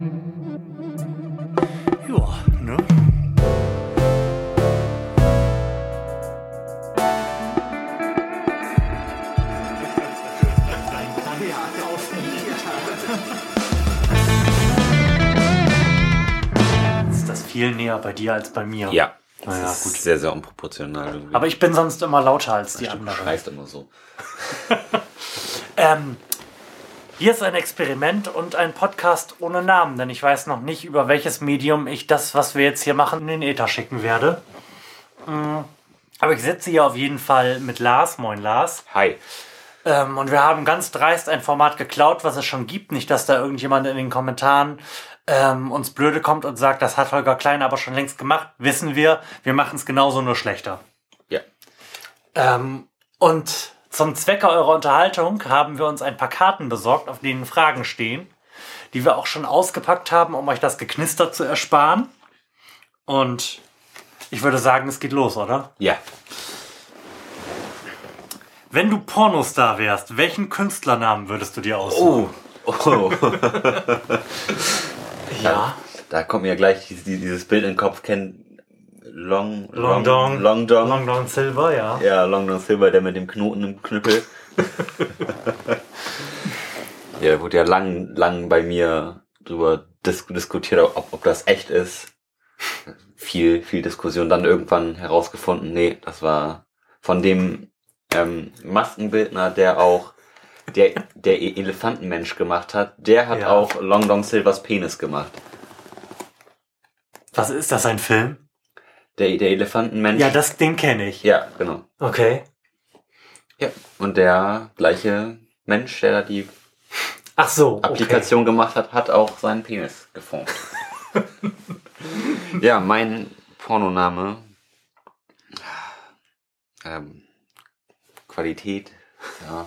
Ja, ne? Ist das viel näher bei dir als bei mir? Ja. Naja, das ist gut. sehr, sehr unproportional irgendwie. Aber ich bin sonst immer lauter als die du anderen. schreist immer so. Ähm, hier ist ein Experiment und ein Podcast ohne Namen, denn ich weiß noch nicht, über welches Medium ich das, was wir jetzt hier machen, in den Äther schicken werde. Mm, Aber ich sitze hier auf jeden Fall mit Lars. Moin, Lars. Hi. Ähm, und wir haben ganz dreist ein Format geklaut, was es schon gibt. Nicht, dass da irgendjemand in den Kommentaren ähm, uns blöde kommt und sagt, das hat Holger Klein aber schon längst gemacht. Wissen wir, wir machen es genauso nur schlechter. Ja. Ähm, und zum Zwecke eurer Unterhaltung haben wir uns ein paar Karten besorgt, auf denen Fragen stehen, die wir auch schon ausgepackt haben, um euch das Geknister zu ersparen. Und ich würde sagen, es geht los, oder? Ja. Wenn du Pornostar wärst, welchen Künstlernamen würdest du dir aussuchen? Oh. oh. ja. Da kommt mir gleich dieses, Bild in den Kopf. Kennt Long, Long Dong. Long Dong. Long Don Silver, ja. Ja, Long Dong Silver, der mit dem Knoten im Knüppel. ja, da wurde ja lang, lang bei mir drüber dis diskutiert, ob, ob das echt ist. Viel, viel Diskussion. Dann irgendwann herausgefunden, nee, das war von dem ähm, Maskenbildner, der auch der, der E- Elefantenmensch gemacht hat, der hat Ja. auch Long Dong Silvers Penis gemacht. Was ist das, ein Film? Der, der Elefantenmensch. Ja, das, den kenne ich. ja, genau. Okay. Ja. Und der gleiche Mensch, der da die Ach so, okay. Applikation gemacht hat, hat auch seinen Penis geformt. ja, mein Pornoname. Ähm, Qualität. Ja,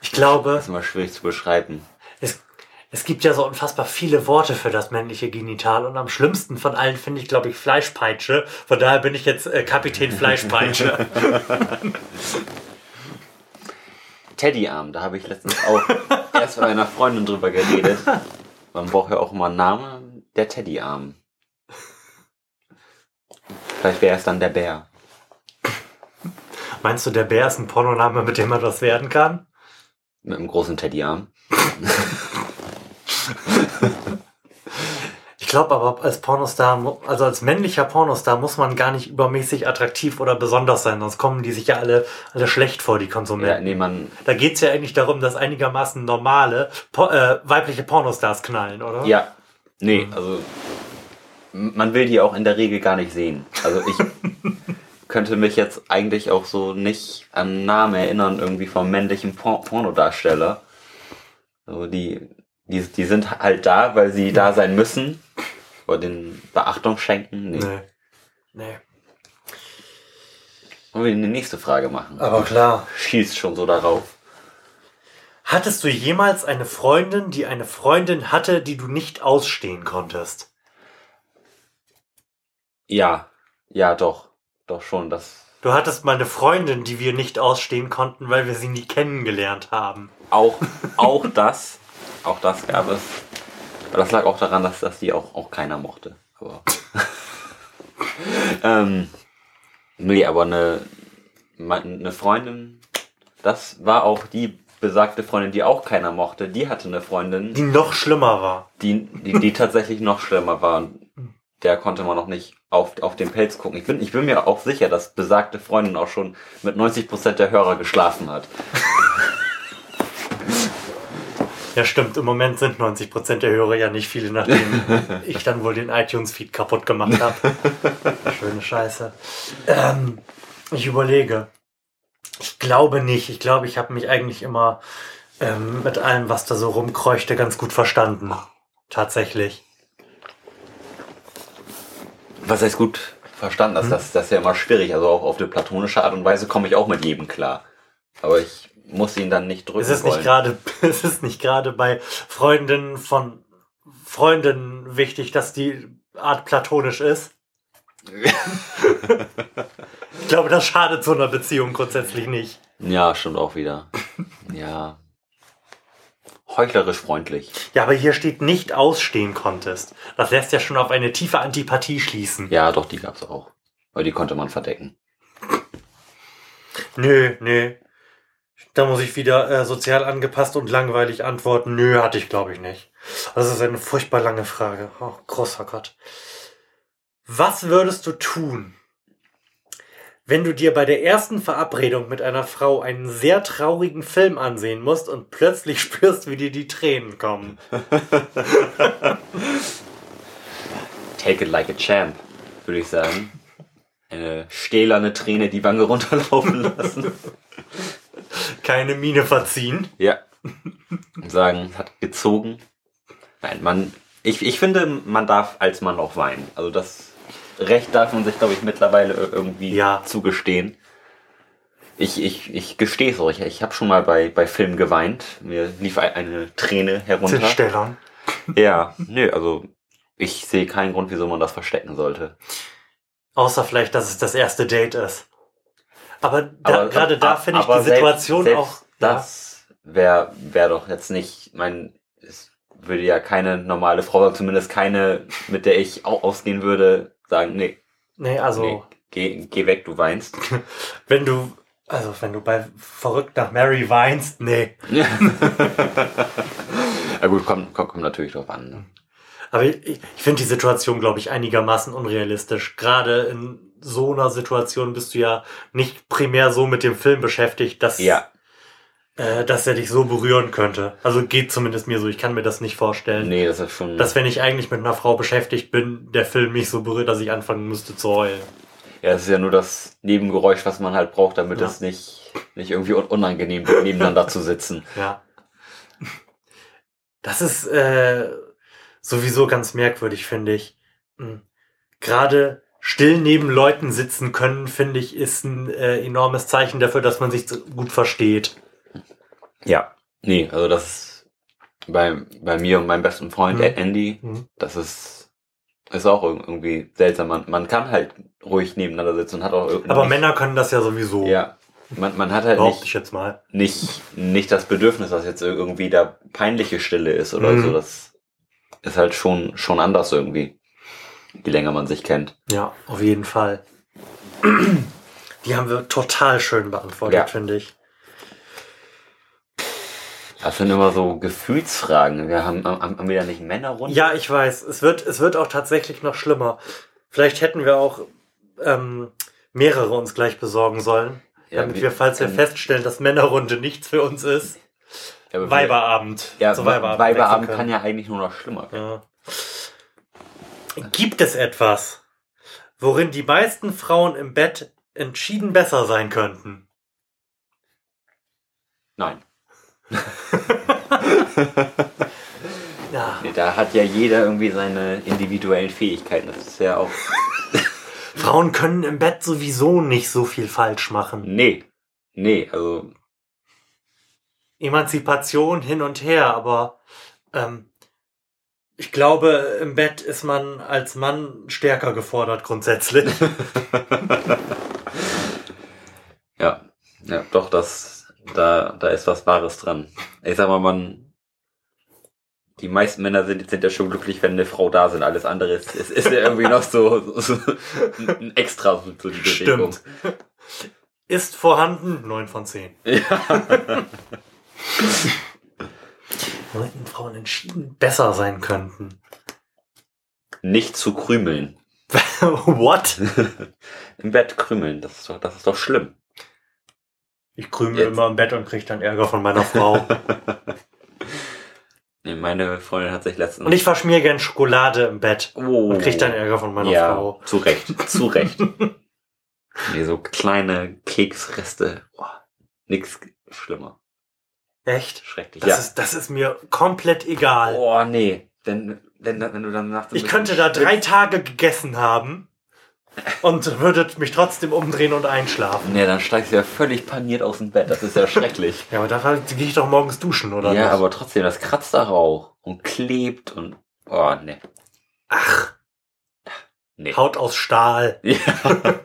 Ich glaube, ist immer schwierig zu beschreiben. Es, gibt ja so unfassbar viele Worte für das männliche Genital und am schlimmsten von allen finde ich, glaube ich, Fleischpeitsche. Von daher bin ich jetzt äh, Kapitän Fleischpeitsche. Teddyarm, da habe ich letztens auch erst mit einer Freundin drüber geredet. Man braucht ja auch immer einen Namen. Der Teddyarm. Vielleicht wäre es dann der Bär. Meinst du, der Bär ist ein Pornoname, mit dem man das werden kann? Mit einem großen Teddyarm. Ich glaube aber, als Pornostar, also als männlicher Pornostar muss man gar nicht übermäßig attraktiv oder besonders sein, sonst kommen die sich ja alle, alle schlecht vor, die Ja, Konsumenten. nee, man, Da geht's ja eigentlich darum, dass einigermaßen normale po äh, weibliche Pornostars knallen, oder? Ja, nee, also man will die auch in der Regel gar nicht sehen. Also ich könnte mich jetzt eigentlich auch so nicht an Namen erinnern, irgendwie vom männlichen Por Pornodarsteller. So, die, die, die sind halt da, weil sie da sein müssen. Oder den Beachtung schenken. Nee. Nee. Nee. Wollen wir die nächste Frage machen? Aber klar. Schießt schon so darauf. Hattest du jemals eine Freundin, die eine Freundin hatte, die du nicht ausstehen konntest? Ja, ja, doch. Doch schon, das Du hattest mal eine Freundin, die wir nicht ausstehen konnten, weil wir sie nie kennengelernt haben. Auch, auch das, auch das gab es. Aber das lag auch daran, dass, dass die auch, auch keiner mochte. Aber ähm, nee, aber eine, eine Freundin, das war auch die besagte Freundin, die auch keiner mochte. Die hatte eine Freundin, Die noch schlimmer war. die, die, die tatsächlich noch schlimmer war. Und Der konnte man noch nicht auf, auf den Pelz gucken. Ich bin, ich bin mir auch sicher, dass besagte Freundin auch schon mit 90% der Hörer geschlafen hat. Ja, stimmt. Im Moment sind 90% der Hörer ja nicht viele, nachdem ich dann wohl den iTunes-Feed kaputt gemacht habe. Schöne Scheiße. Ähm, ich überlege. Ich glaube nicht. Ich glaube, ich habe mich eigentlich immer ähm, mit allem, was da so rumkreuchte, ganz gut verstanden. Tatsächlich. Was heißt gut verstanden? Das, das, das ist ja immer schwierig. Also auch auf eine platonische Art und Weise komme ich auch mit jedem klar. Aber ich muss ihn dann nicht drücken Es ist wollen. nicht gerade, es ist nicht gerade bei Freundinnen von Freundinnen wichtig, dass die Art platonisch ist. ich glaube, das schadet so einer Beziehung grundsätzlich nicht. ja, stimmt auch wieder. Ja. heuchlerisch freundlich. Ja, aber hier steht nicht ausstehen konntest. Das lässt ja schon auf eine tiefe Antipathie schließen. Ja, doch, die gab's auch. Weil die konnte man verdecken. Nö, nö. Da muss ich wieder äh, sozial angepasst und langweilig antworten. Nö, hatte ich glaube ich nicht. Das ist eine furchtbar lange Frage. Oh, großer Gott. Was würdest du tun, wenn du dir bei der ersten Verabredung mit einer Frau einen sehr traurigen Film ansehen musst und plötzlich spürst, wie dir die Tränen kommen? Take it like a champ, würde ich sagen. Eine stählerne Träne die Wange runterlaufen lassen. Keine Miene verziehen. Ja. Und sagen, hat gezogen. Nein, man, ich, ich finde, man darf als Mann auch weinen. Also das Recht darf man sich, glaube ich, mittlerweile irgendwie Ja. zugestehen. Ich, ich, ich gestehe es euch. Ich habe schon mal bei, bei Filmen geweint. Mir lief ein- eine Träne herunter. Stellern. Ja, nö, also ich sehe keinen Grund, wieso man das verstecken sollte. Außer vielleicht, dass es das erste Date ist. Aber, da, Aber- gerade da finde ich die Situation selbst, auch. Selbst das wäre wär doch jetzt nicht, mein, es würde ja keine normale Frau, zumindest keine, mit der ich auch ausgehen würde, sagen, nee, Nee, also, nee, geh, geh weg, du weinst. wenn du, also, wenn du bei verrückt nach Mary weinst, nee. ja gut, kommt, kommt, kommt natürlich drauf an. Ne? Aber ich, ich finde die Situation, glaube ich, einigermaßen unrealistisch. Gerade in so einer Situation bist du ja nicht primär so mit dem Film beschäftigt, dass, Ja, äh, dass er dich so berühren könnte. Also geht zumindest mir so. Ich kann mir das nicht vorstellen. nee, das ist schon. Dass wenn ich eigentlich mit einer Frau beschäftigt bin, der Film mich so berührt, dass ich anfangen müsste zu heulen. ja, das ist ja nur das Nebengeräusch, was man halt braucht, damit Ja. es nicht, nicht irgendwie un- unangenehm wird, nebeneinander zu sitzen. Ja. Das ist äh, sowieso ganz merkwürdig, finde ich. Hm. Gerade still neben Leuten sitzen können, finde ich, ist ein äh, enormes Zeichen dafür, dass man sich gut versteht. Ja. Nee, also das ist bei, bei mir und meinem besten Freund Mhm. Andy, Mhm. das ist, ist auch irg- irgendwie seltsam. Man, man kann halt ruhig nebeneinander sitzen und hat auch irgendwie. Aber Männer können das ja sowieso. Ja. Man, man hat halt ich nicht, jetzt mal. nicht, nicht das Bedürfnis, dass jetzt irgendwie da peinliche Stille ist oder Mhm. so. Das ist halt schon, schon anders irgendwie. Je länger man sich kennt. Ja, auf jeden Fall. Die haben wir total schön beantwortet, Ja. finde ich. Das sind immer so Gefühlsfragen. Wir haben, haben, wir da nicht Männer rund? Ja, ich weiß. Es wird, es wird auch tatsächlich noch schlimmer. Vielleicht hätten wir auch ähm, mehrere uns gleich besorgen sollen. Ja, damit wir, falls wir feststellen, dass Männerrunde nichts für uns ist, ja, Weiberabend. Ja, Weiberabend, Weiberabend kann ja eigentlich nur noch schlimmer werden. Ja. Gibt es etwas, worin die meisten Frauen im Bett entschieden besser sein könnten? Nein. Ja. Nee, Da hat ja jeder irgendwie seine individuellen Fähigkeiten. Das ist ja auch. Frauen können im Bett sowieso nicht so viel falsch machen. Nee. Nee, also. Emanzipation hin und her, aber ähm, ich glaube, im Bett ist man als Mann stärker gefordert grundsätzlich. Ja. Ja, doch, das. Da, da ist was Wahres dran. Ich sag mal, man. Die meisten Männer sind, sind ja schon glücklich, wenn eine Frau da sind. Alles andere ist, ist, ist ja irgendwie noch so, so ein Extra so die Bewegung. Stimmt. Ist vorhanden, 9 von 10. Ja. Worin Frauen entschieden besser sein könnten. Nicht zu krümeln. What? Im Bett krümeln, das ist doch, das ist doch schlimm. Ich krümel Jetzt. immer im Bett und krieg dann Ärger von meiner Frau. Nee, meine Freundin hat sich letztens. Und ich verschmier gern Schokolade im Bett oh, und krieg dann Ärger von meiner ja, Frau. zu Recht, zu Recht. nee, so kleine Keksreste. Boah, nix schlimmer. Echt? Schrecklich. Das, ja. ist, das ist mir komplett egal. oh, nee. Wenn, wenn, wenn du dann nachts. ein Ich könnte da drei Tage gegessen haben und würdet mich trotzdem umdrehen und einschlafen. Nee, dann steigst du ja völlig paniert aus dem Bett. Das ist ja schrecklich. Ja, aber dafür gehe ich doch morgens duschen, oder ja, nicht? aber trotzdem, das kratzt da auch und klebt und. Oh, nee. Ach, Nee. Haut aus Stahl. Ja.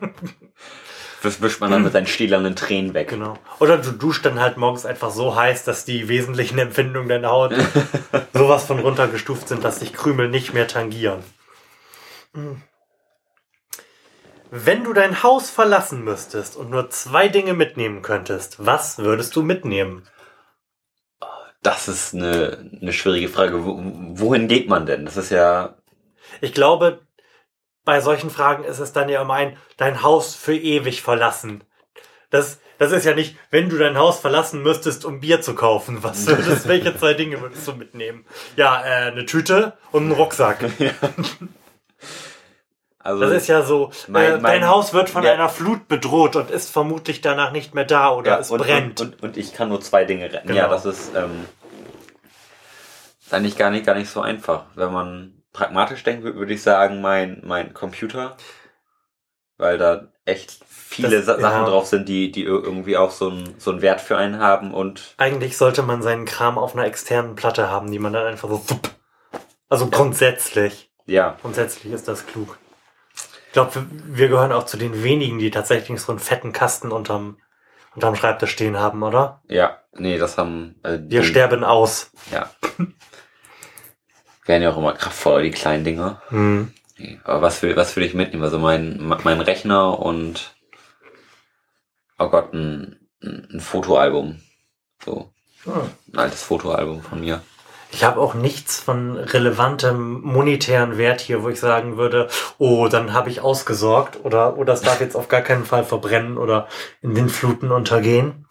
Das wischt man dann mit seinen stählernen Tränen weg. Genau. Oder du duschst dann halt morgens einfach so heiß, dass die wesentlichen Empfindungen deiner Haut sowas von runtergestuft sind, dass sich Krümel nicht mehr tangieren. Hm. Wenn du dein Haus verlassen müsstest und nur zwei Dinge mitnehmen könntest, was würdest du mitnehmen? Das ist eine, eine schwierige Frage. Wohin geht man denn? Das ist ja. Ich glaube, bei solchen Fragen ist es dann ja immer ein, dein Haus für ewig verlassen. Das, das ist ja nicht, wenn du dein Haus verlassen müsstest, um Bier zu kaufen. Was würdest, welche zwei Dinge würdest du mitnehmen? Ja, äh, eine Tüte und einen Rucksack. Ja. Also das ist ja so, mein, äh, mein, dein Haus wird von ja. einer Flut bedroht und ist vermutlich danach nicht mehr da oder ja, es und, brennt. Und, und, und, ich kann nur zwei Dinge retten. Genau. Ja, das ist, ähm, ist eigentlich gar nicht, gar nicht so einfach, wenn man pragmatisch denke, würde ich sagen, mein, mein Computer. Weil da echt viele das, Sachen ja. drauf sind, die, die irgendwie auch so, ein, so einen Wert für einen haben und. Eigentlich sollte man seinen Kram auf einer externen Platte haben, die man dann einfach so. Also grundsätzlich. Ja. Grundsätzlich ist das klug. Ich glaube, wir gehören auch zu den wenigen, die tatsächlich so einen fetten Kasten unterm, unterm Schreibtisch stehen haben, oder? Ja, nee, das haben. Äh, wir sterben aus. Ja. werden ja auch immer kraftvoller, die kleinen Dinger. Mhm. Aber was will, was will ich mitnehmen? Also mein, mein Rechner und oh Gott, ein, ein Fotoalbum. So. Hm. Ein altes Fotoalbum von mir. Ich habe auch nichts von relevantem monetären Wert hier, wo ich sagen würde, oh, dann habe ich ausgesorgt oder, oh, es darf jetzt auf gar keinen Fall verbrennen oder in den Fluten untergehen.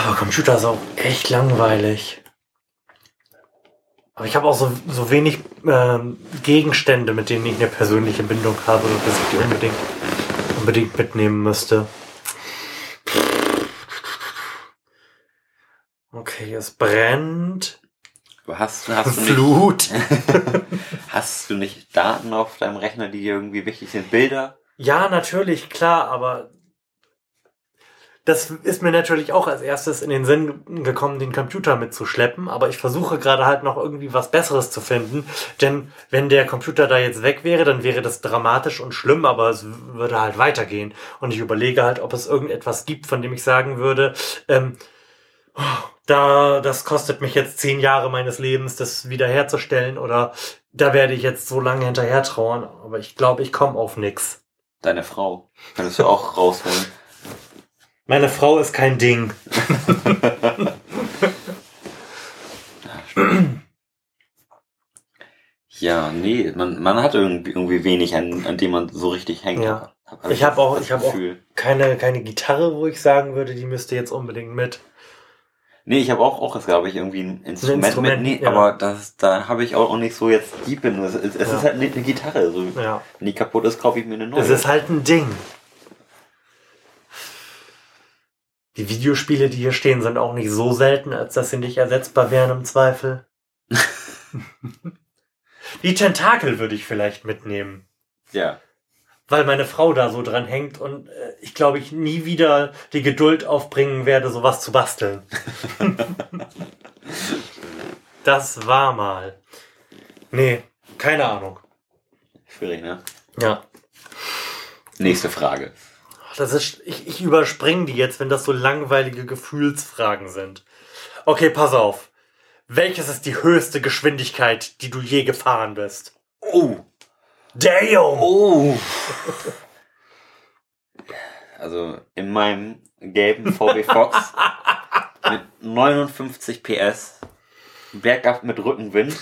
Aber Computer ist auch echt langweilig. Aber ich habe auch so, so wenig ähm, Gegenstände, mit denen ich eine persönliche Bindung habe, dass ich die unbedingt, unbedingt mitnehmen müsste. Okay, es brennt. Hast, hast du Flut. Nicht, hast du nicht Daten auf deinem Rechner, die irgendwie wichtig sind? Bilder? Ja, natürlich, klar, aber das ist mir natürlich auch als erstes in den Sinn gekommen, den Computer mitzuschleppen, aber ich versuche gerade halt noch irgendwie was Besseres zu finden, denn wenn der Computer da jetzt weg wäre, dann wäre das dramatisch und schlimm, aber es würde halt weitergehen und ich überlege halt, ob es irgendetwas gibt, von dem ich sagen würde, ähm, da, das kostet mich jetzt zehn Jahre meines Lebens, das wiederherzustellen oder da werde ich jetzt so lange hinterher trauern, aber ich glaube, ich komme auf nix. Deine Frau. Könntest du auch rausholen. Meine Frau ist kein Ding. ja, nee, man, man hat irgendwie, irgendwie wenig, an, an dem man so richtig hängt. Ja. Hab ich habe auch, ich hab auch keine, keine Gitarre, wo ich sagen würde, die müsste jetzt unbedingt mit. Nee, ich habe auch, auch glaube ich, irgendwie ein Instrument, ein Instrument mit. Nee, ja. aber das, da habe ich auch nicht so jetzt deep in. Es, es ja. ist halt eine, eine Gitarre. So. Ja. Wenn die kaputt ist, kaufe ich mir eine neue. Es ist halt ein Ding. Die Videospiele, die hier stehen, sind auch nicht so selten, als dass sie nicht ersetzbar wären im Zweifel. die Tentakel würde ich vielleicht mitnehmen. Ja. Weil meine Frau da so dran hängt und äh, ich glaube, ich nie wieder die Geduld aufbringen werde, sowas zu basteln. das war mal. Nee, keine Ahnung. Schwierig, ne? Ja. Nächste Frage. Das ist, ich, ich überspringe die jetzt, wenn das so langweilige Gefühlsfragen sind. Okay, pass auf. Welches ist die höchste Geschwindigkeit, die du je gefahren bist? Oh. Damn. Oh. Also in meinem gelben VW Fox mit 59 PS, bergab mit Rückenwind,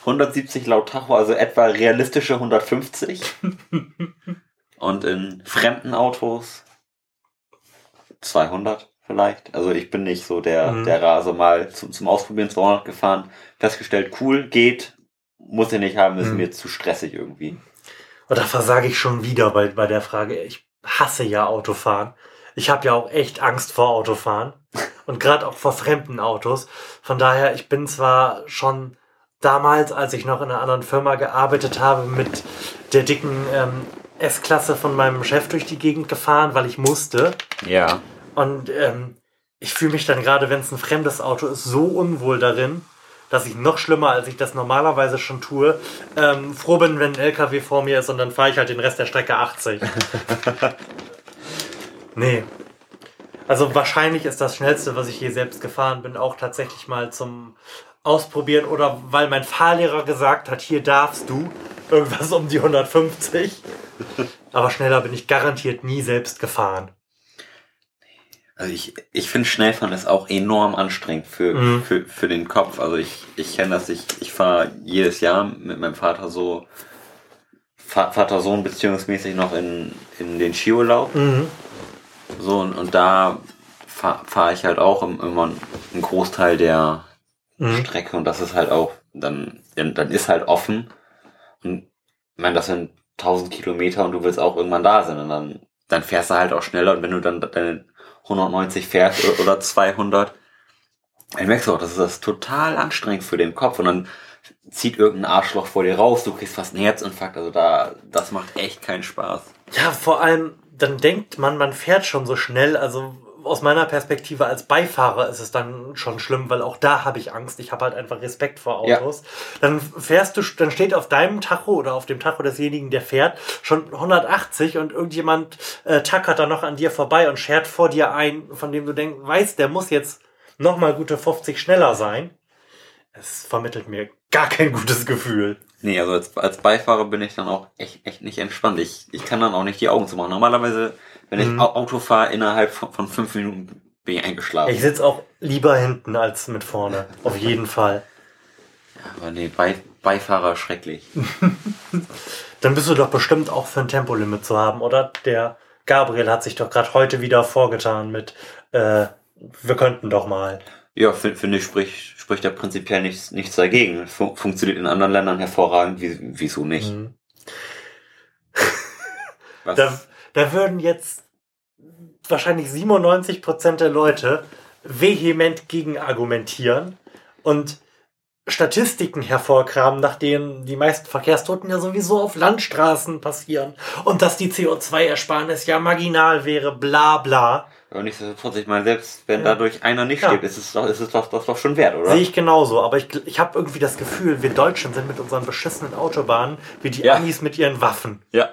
170 laut Tacho, also etwa realistische 150. Und in fremden Autos 200 vielleicht. Also ich bin nicht so der, mhm. der Rase mal zum, zum Ausprobieren 200 gefahren. Festgestellt, cool, geht, muss ich nicht haben, ist mhm. mir zu stressig irgendwie. Und da versage ich schon wieder bei, bei der Frage. Ich hasse ja Autofahren. Ich habe ja auch echt Angst vor Autofahren. Und gerade auch vor fremden Autos. Von daher, ich bin zwar schon damals, als ich noch in einer anderen Firma gearbeitet habe, mit der dicken ähm, S-Klasse von meinem Chef durch die Gegend gefahren, weil ich musste. Ja. Und ähm, ich fühle mich dann gerade, wenn es ein fremdes Auto ist, so unwohl darin, dass ich noch schlimmer, als ich das normalerweise schon tue, ähm, froh bin, wenn ein LKW vor mir ist und dann fahre ich halt den Rest der Strecke 80. nee. Also wahrscheinlich ist das schnellste, was ich je selbst gefahren bin, auch tatsächlich mal zum Ausprobieren oder weil mein Fahrlehrer gesagt hat, hier darfst du irgendwas um die 150. Aber schneller bin ich garantiert nie selbst gefahren. Also ich, ich finde Schnellfahren ist auch enorm anstrengend für, mhm. für, für den Kopf. Also ich, ich kenne das, ich, ich fahre jedes Jahr mit meinem Vater so Vater-Sohn beziehungsmäßig noch in, in den Skiurlaub. Mhm. So, und, und da fahre fahr ich halt auch immer einen Großteil der mhm. Strecke und das ist halt auch, dann, dann ist halt offen. Und ich meine, das sind 1000 Kilometer und du willst auch irgendwann da sein. Und dann, dann fährst du halt auch schneller. Und wenn du dann deine 190 fährst oder 200, dann merkst du auch, das ist das total anstrengend für den Kopf. Und dann zieht irgendein Arschloch vor dir raus, du kriegst fast einen Herzinfarkt, also da, das macht echt keinen Spaß. Ja, vor allem, dann denkt man, man fährt schon so schnell, also aus meiner Perspektive als Beifahrer ist es dann schon schlimm, weil auch da habe ich Angst. Ich habe halt einfach Respekt vor Autos. Ja. Dann fährst du, dann steht auf deinem Tacho oder auf dem Tacho desjenigen, der fährt, schon 180 und irgendjemand äh, tackert da noch an dir vorbei und schert vor dir ein, von dem du denkst, weißt, der muss jetzt noch mal gute 50 schneller sein. Es vermittelt mir gar kein gutes Gefühl. Nee, also als, als Beifahrer bin ich dann auch echt, echt nicht entspannt. Ich, ich kann dann auch nicht die Augen zu machen. Normalerweise wenn ich mhm. Auto fahre, innerhalb von, von, fünf Minuten bin ich eingeschlafen. Ich sitze auch lieber hinten als mit vorne. Auf jeden Fall. Ja, aber nee, Bei, Beifahrer schrecklich. Dann bist du doch bestimmt auch für ein Tempolimit zu haben, oder? Der Gabriel hat sich doch gerade heute wieder vorgetan mit, äh, wir könnten doch mal. Ja, finde find ich, spricht, spricht da prinzipiell nichts, nichts dagegen. Fun funktioniert in anderen Ländern hervorragend, wie, wieso nicht? Mhm. Was? Da, da würden jetzt wahrscheinlich 97 Prozent der Leute vehement gegen argumentieren und Statistiken hervorkramen, nach denen die meisten Verkehrstoten ja sowieso auf Landstraßen passieren und dass die CO2-Ersparnis ja marginal wäre, bla bla. Aber nichtsdestotrotz, ich meine, selbst wenn ja. dadurch einer nicht ja. stirbt, ist es doch, ist es doch, doch, doch schon wert, oder? Sehe ich genauso, aber ich, ich habe irgendwie das Gefühl, wir Deutschen sind mit unseren beschissenen Autobahnen wie die ja. Amis mit ihren Waffen. Ja.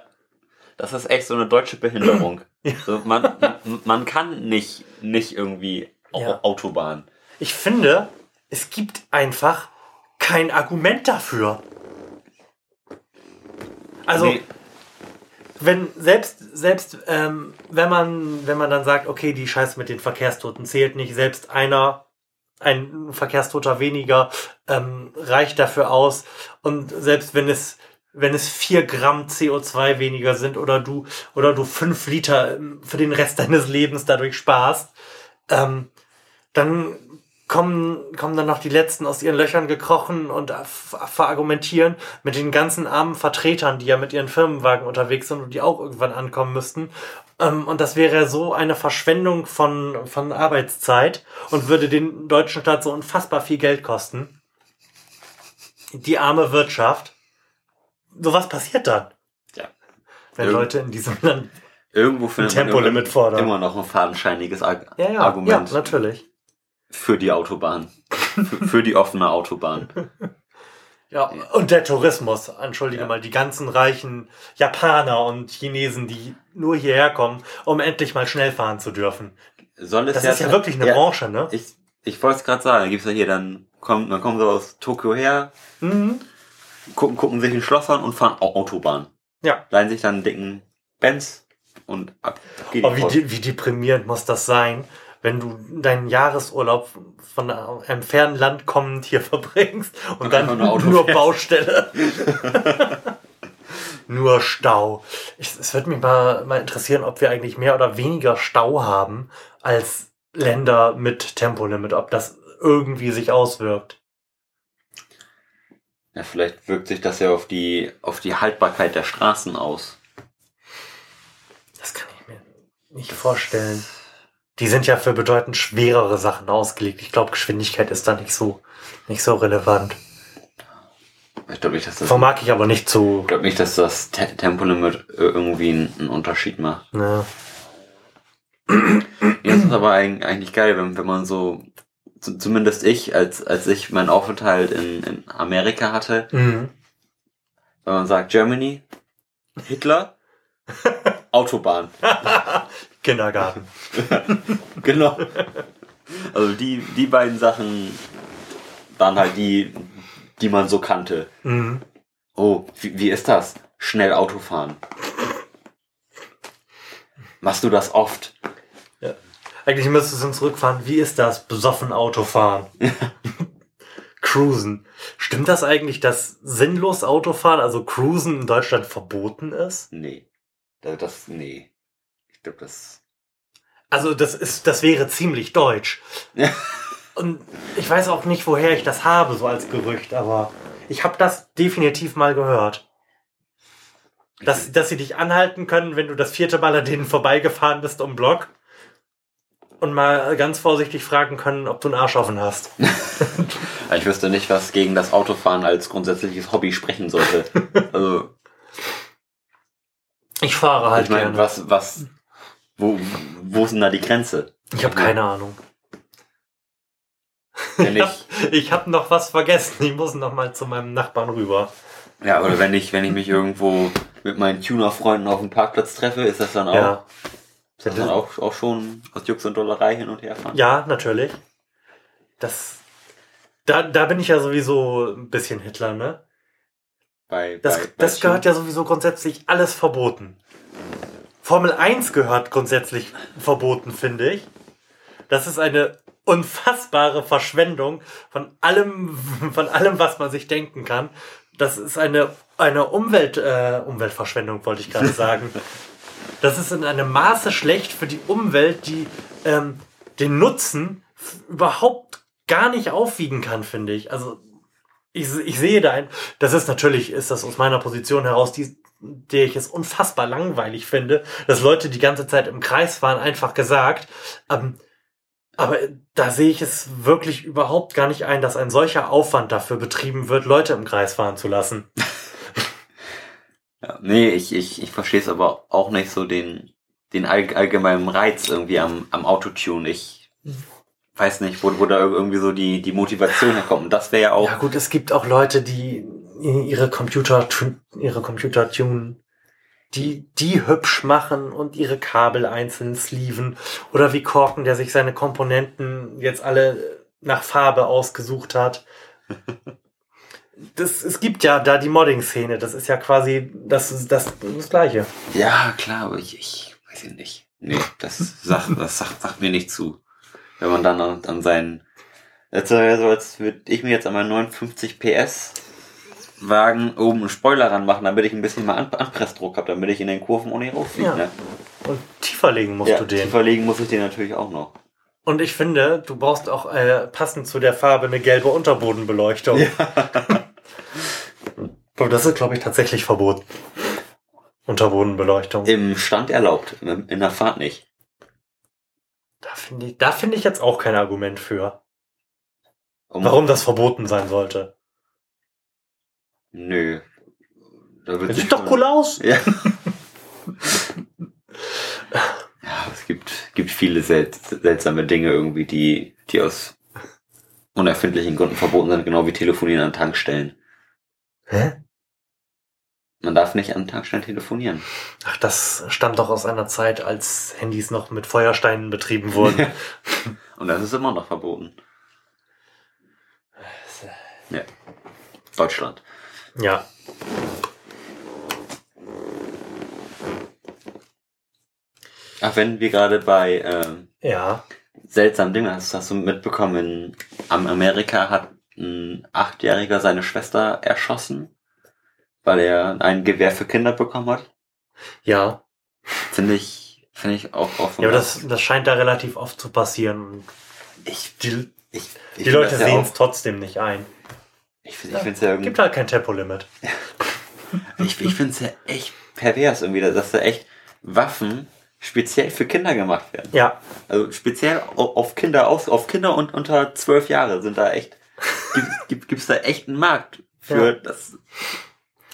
Das ist echt so eine deutsche Behinderung. ja. so, man, man kann nicht, nicht irgendwie ja. Autobahn. Ich finde, es gibt einfach kein Argument dafür. Also, nee. wenn selbst, selbst ähm, wenn man, wenn man dann sagt, okay, die Scheiße mit den Verkehrstoten zählt nicht, selbst einer, ein Verkehrstoter weniger, ähm, reicht dafür aus. Und selbst wenn es wenn es vier Gramm CO2 weniger sind oder du, oder du fünf Liter ähm, für den Rest deines Lebens dadurch sparst, ähm, dann kommen, kommen dann noch die Letzten aus ihren Löchern gekrochen und verargumentieren mit den ganzen armen Vertretern, die ja mit ihren Firmenwagen unterwegs sind und die auch irgendwann ankommen müssten. Ähm, und das wäre so eine Verschwendung von, von Arbeitszeit und würde den deutschen Staat so unfassbar viel Geld kosten. Die arme Wirtschaft sowas passiert dann. Ja. Wenn Irgend Leute in diesem Land irgendwo findet ein Tempolimit fordern. Immer noch ein fadenscheiniges Ar ja, ja, Argument. Ja, natürlich. Für die Autobahn. für, für die offene Autobahn. Ja, und der Tourismus, entschuldige ja. mal, die ganzen reichen Japaner und Chinesen, die nur hierher kommen, um endlich mal schnell fahren zu dürfen. Soll es das ja, ist ja wirklich eine ja, Branche, ne? Ich, ich wollte es gerade sagen, da gibt's ja hier dann, kommen, dann kommen sie aus Tokio her, mhm gucken, gucken sich ein Schloss an und fahren Autobahn. Ja. Leihen sich dann einen dicken Benz und ab geht oh, wie, wie deprimierend muss das sein, wenn du deinen Jahresurlaub von einem fernen Land kommend hier verbringst und, und dann nur Baustelle. nur Stau. Es würde mich mal, mal interessieren, ob wir eigentlich mehr oder weniger Stau haben als Länder mit Tempolimit, ob das irgendwie sich auswirkt. Ja, vielleicht wirkt sich das ja auf die, auf die Haltbarkeit der Straßen aus. Das kann ich mir nicht vorstellen. Die sind ja für bedeutend schwerere Sachen ausgelegt. Ich glaube, Geschwindigkeit ist da nicht so, nicht so relevant. Ich glaube nicht, dass das. Vermag ich aber nicht zu. Ich glaube nicht, dass das Te Tempolimit irgendwie einen, einen Unterschied macht. Ja. ja, das ist aber eigentlich geil, wenn, wenn man so zumindest ich, als, als ich meinen Aufenthalt in, in Amerika hatte, Mhm. wenn man sagt Germany, Hitler, Autobahn. Kindergarten. Genau. Also die, die beiden Sachen waren halt die, die man so kannte. Mhm. Oh, wie, wie ist das? Schnell Auto fahren. Machst du das oft? Eigentlich müsstest du zurückfahren. Wie ist das? Besoffen Auto fahren. Cruisen. Stimmt das eigentlich, dass sinnlos Autofahren, also Cruisen in Deutschland verboten ist? Nee. Das, das nee. Ich glaube, das. Also das ist, das wäre ziemlich deutsch. Und ich weiß auch nicht, woher ich das habe, so als Gerücht, aber ich habe das definitiv mal gehört. Dass, dass sie dich anhalten können, wenn du das vierte Mal an denen vorbeigefahren bist um Block und mal ganz vorsichtig fragen können, ob du einen Arsch offen hast. Ich wüsste nicht, was gegen das Autofahren als grundsätzliches Hobby sprechen sollte. Also, Ich fahre halt ich meine, gerne. was, was, wo, wo ist denn da die Grenze? Ich habe keine Ahnung. Wenn Ich ich, habe noch was vergessen. Ich muss noch mal zu meinem Nachbarn rüber. ja, oder wenn ich, wenn ich mich irgendwo mit meinen Tuner-Freunden auf dem Parkplatz treffe, ist das dann auch, Ja. Das dann auch, auch schon aus Jux und Dollerei hin und her fahren? Ja, natürlich. Das. Da, da bin ich ja sowieso ein bisschen Hitler, ne? Bei, Das, bei, bei das gehört ja sowieso grundsätzlich alles verboten. Formel 1 gehört grundsätzlich verboten, finde ich. Das ist eine unfassbare Verschwendung von allem, von allem, was man sich denken kann. Das ist eine, eine Umwelt, äh, Umweltverschwendung, wollte ich gerade sagen. Das ist in einem Maße schlecht für die Umwelt, die ähm, den Nutzen überhaupt gar nicht aufwiegen kann, finde ich. Also ich, ich sehe da ein, das ist natürlich, ist das aus meiner Position heraus, die, der ich es unfassbar langweilig finde, dass Leute die ganze Zeit im Kreis fahren, einfach gesagt. Ähm, aber da sehe ich es wirklich überhaupt gar nicht ein, dass ein solcher Aufwand dafür betrieben wird, Leute im Kreis fahren zu lassen. Ja, nee, ich, ich, ich verstehe es aber auch nicht so den, den all, allgemeinen Reiz irgendwie am, am Autotune. Ich weiß nicht, wo, wo da irgendwie so die, die Motivation herkommt. Und das wäre ja auch. Ja gut, es gibt auch Leute, die ihre Computer, ihre Computer tunen, die die hübsch machen und ihre Kabel einzeln sleeven. Oder wie Korken, der sich seine Komponenten jetzt alle nach Farbe ausgesucht hat. Das, es gibt ja da die Modding-Szene, das ist ja quasi das, das, das Gleiche. Ja, klar, aber ich, ich weiß ja nicht. Nee, das sagt, das sagt, sagt mir nicht zu. Wenn man dann an, an seinen. Das wäre so, als würde ich mir jetzt an meinen 59 PS Wagen oben einen Spoiler ranmachen, damit ich ein bisschen mal An Anpressdruck habe, damit ich in den Kurven ohne rausfliege. Ja. Ne? Und tiefer legen musst Ja, du den. tiefer legen muss ich den natürlich auch noch. Und ich finde, du brauchst auch äh, passend zu der Farbe eine gelbe Unterbodenbeleuchtung. Aber das ist, glaube ich, tatsächlich verboten. Unterbodenbeleuchtung. Im Stand erlaubt, in in der Fahrt nicht. Da finde ich, da finde ich jetzt auch kein Argument für, Um, warum das verboten sein sollte. Nö. Da wird sieht doch cool aus. Ja. ja, es gibt, gibt viele sel seltsame Dinge irgendwie, die, die aus unerfindlichen Gründen verboten sind, genau wie telefonieren an Tankstellen. Hä? Man darf nicht an Tankstellen telefonieren. Ach, das stammt doch aus einer Zeit, als Handys noch mit Feuersteinen betrieben wurden. Und das ist immer noch verboten. Ja. Deutschland. ja. Ach, wenn wir gerade bei ähm, Ja. seltsamen Dingen, hast, hast du mitbekommen, in am Amerika hat ein Achtjähriger seine Schwester erschossen, weil er ein Gewehr für Kinder bekommen hat. Ja. Finde ich, finde ich auch offen. Ja, aber das, das scheint da relativ oft zu passieren. ich, Die, ich, ich die Leute ja sehen es trotzdem nicht ein. Ich, find- ich finde es ja irgendwie, Gibt halt kein Tempolimit. ich, ich finde es ja echt pervers irgendwie, dass da echt Waffen speziell für Kinder gemacht werden. Ja. Also speziell au- auf Kinder aus, auf Kinder und unter zwölf Jahre sind da echt, gibt, gibt, gibt's da echt einen Markt für Ja. das.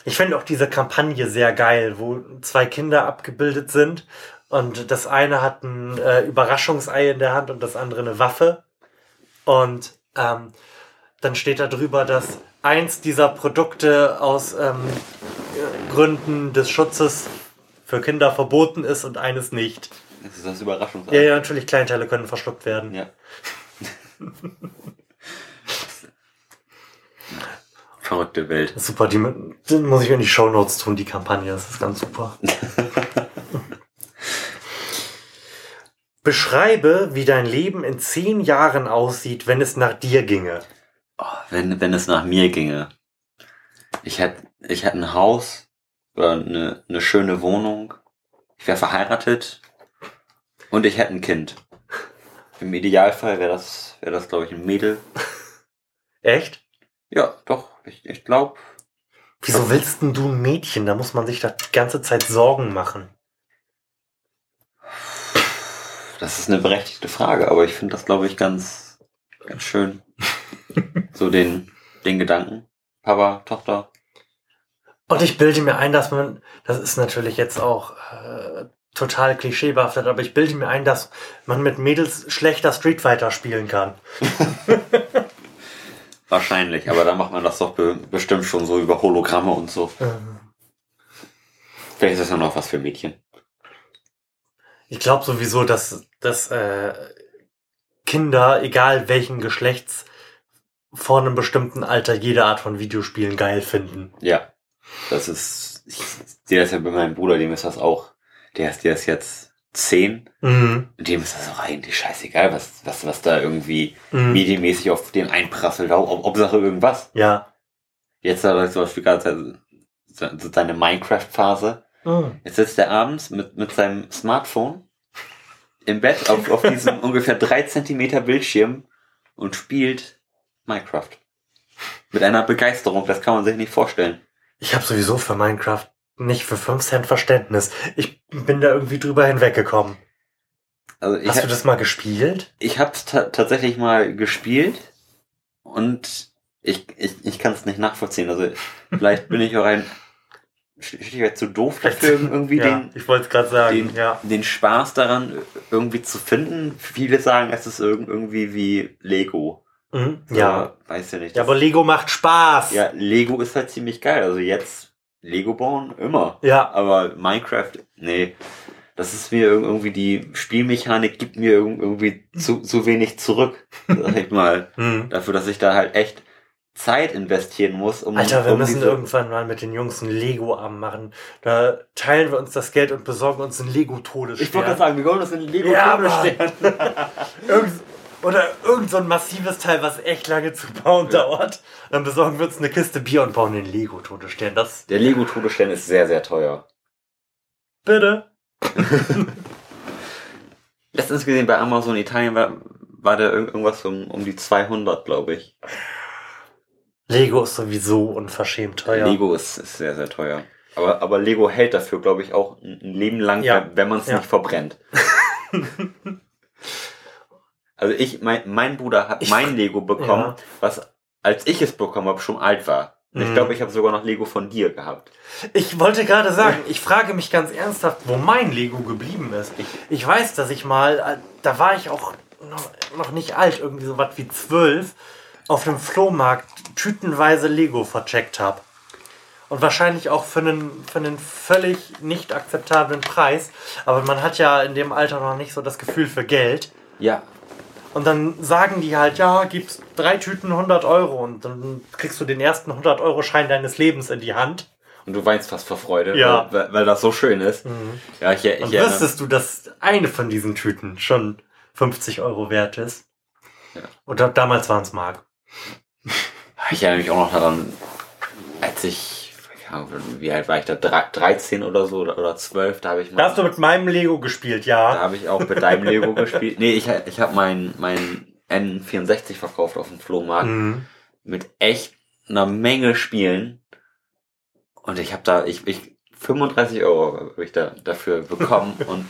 Ich finde auch diese Kampagne sehr geil, wo zwei Kinder abgebildet sind und das eine hat ein äh, Überraschungsei in der Hand und das andere eine Waffe. Und ähm, dann steht da drüber, dass eins dieser Produkte aus ähm, Gründen des Schutzes für Kinder verboten ist und eines nicht. Das ist das Überraschung. Ja, ja, natürlich, Kleinteile können verschluckt werden. Ja. Verrückte Welt. Super, die, die muss ich in die Shownotes tun, die Kampagne, das ist ganz super. Beschreibe, wie dein Leben in zehn Jahren aussieht, wenn es nach dir ginge. Oh, wenn, wenn es nach mir ginge. Ich hätte ich hätt ein Haus oder eine, eine schöne Wohnung. Ich wäre verheiratet und ich hätte ein Kind. Im Idealfall wäre das, wäre das glaube ich, ein Mädel. Echt? Ja, doch. Ich, ich glaube. Wieso willst denn du ein Mädchen? Da muss man sich da die ganze Zeit Sorgen machen. Das ist eine berechtigte Frage, aber ich finde das, glaube ich, ganz, ganz schön. so den, den Gedanken. Papa, Tochter. Und ich bilde mir ein, dass man, das ist natürlich jetzt auch äh, total klischeebehaftet, aber ich bilde mir ein, dass man mit Mädels schlechter Street Fighter spielen kann. Wahrscheinlich, aber da macht man das doch be bestimmt schon so über Hologramme und so. Ähm, Vielleicht ist das ja noch was für Mädchen. Ich glaube sowieso, dass, dass äh, Kinder, egal welchen Geschlechts, vor einem bestimmten Alter jede Art von Videospielen geil finden. Ja. Das ist, ich sehe das ja bei meinem Bruder, dem ist das auch, der ist, der ist jetzt zehn, Mhm. dem ist das auch eigentlich scheißegal, was, was, was da irgendwie Mhm. medienmäßig auf den einprasselt, Hau- Hauptsache irgendwas. Ja. Jetzt hat er zum Beispiel gerade se- se- seine Minecraft-Phase. Mhm. Jetzt sitzt er abends mit, mit seinem Smartphone im Bett auf, auf diesem ungefähr drei Zentimeter Bildschirm und spielt Minecraft. Mit einer Begeisterung, das kann man sich nicht vorstellen. Ich habe sowieso für Minecraft nicht für 5 Cent Verständnis. Ich bin da irgendwie drüber hinweggekommen. Also Hast du das mal gespielt? ich habe es ta tatsächlich mal gespielt und ich, ich, ich kann es nicht nachvollziehen. Also vielleicht bin ich auch ein Stück zu doof dafür, irgendwie ja, den, ich wollte es gerade sagen. den, ja. den Spaß daran irgendwie zu finden. Viele sagen, es ist irg- irgendwie wie Lego. Mhm. So, ja. Weiß ja nicht. Ja, aber Lego macht Spaß. ja, Lego ist halt ziemlich geil. Also jetzt Lego bauen, immer. Ja. Aber Minecraft, nee. Das ist mir irg- irgendwie die Spielmechanik gibt mir irg- irgendwie zu, zu wenig zurück, sag ich mal. Mhm. Dafür, dass ich da halt echt Zeit investieren muss, um. Alter, wir um müssen irgendwann mal mit den Jungs einen Lego-Abend machen. Da teilen wir uns das Geld und besorgen uns einen Lego-Todesstern. Ich wollte gerade sagen, wir wollen uns in Lego Ja, oder irgend so ein massives Teil, was echt lange zu bauen dauert. Dann besorgen wir uns eine Kiste Bier und bauen den Lego-Todesstern. Das Der Lego Todesstern ist sehr, sehr teuer. bitte. Letztens gesehen bei Amazon Italien war, war da irg- irgendwas um, um die 200, glaube ich. Lego ist sowieso unverschämt teuer. Lego ist, ist sehr, sehr teuer. Aber, aber Lego hält dafür, glaube ich, auch ein Leben lang, Ja. wenn- wenn man es Ja. nicht verbrennt. also ich, mein, mein Bruder hat Ich- mein Lego bekommen, Ja. was als ich es bekommen habe, schon alt war. Ich Mhm. glaube, ich habe sogar noch Lego von dir gehabt. Ich wollte gerade sagen, ich frage mich ganz ernsthaft, wo mein Lego geblieben ist. Ich weiß, dass ich mal, äh, da war ich auch noch, noch nicht alt, irgendwie so was wie zwölf, auf einem Flohmarkt tütenweise Lego vercheckt habe. Und wahrscheinlich auch für einen, für einen völlig nicht akzeptablen Preis. Aber man hat ja in dem Alter noch nicht so das Gefühl für Geld. Ja. Und dann sagen die halt, ja, gibst drei Tüten 100 Euro und dann kriegst du den ersten 100 Euro Schein deines Lebens in die Hand. Und du weinst fast vor Freude, Ja. weil, weil das so schön ist. Ja, ich, ich Und wüsstest du, dass eine von diesen Tüten schon 50 Euro wert ist? Ja. Und da- damals waren es Mark. Ich erinnere mich auch noch daran, als ich, Ahnung, wie alt war ich da, Drei- 13 oder so oder oder 12, da habe ich mal, Da hast du mit meinem Lego gespielt, da ja. habe ich auch mit deinem Lego gespielt. Nee, ich, ich habe mein, mein N64 verkauft auf dem Flohmarkt Mhm. mit echt einer Menge Spielen. Und ich habe da, ich, ich, 35 Euro habe ich da dafür bekommen. und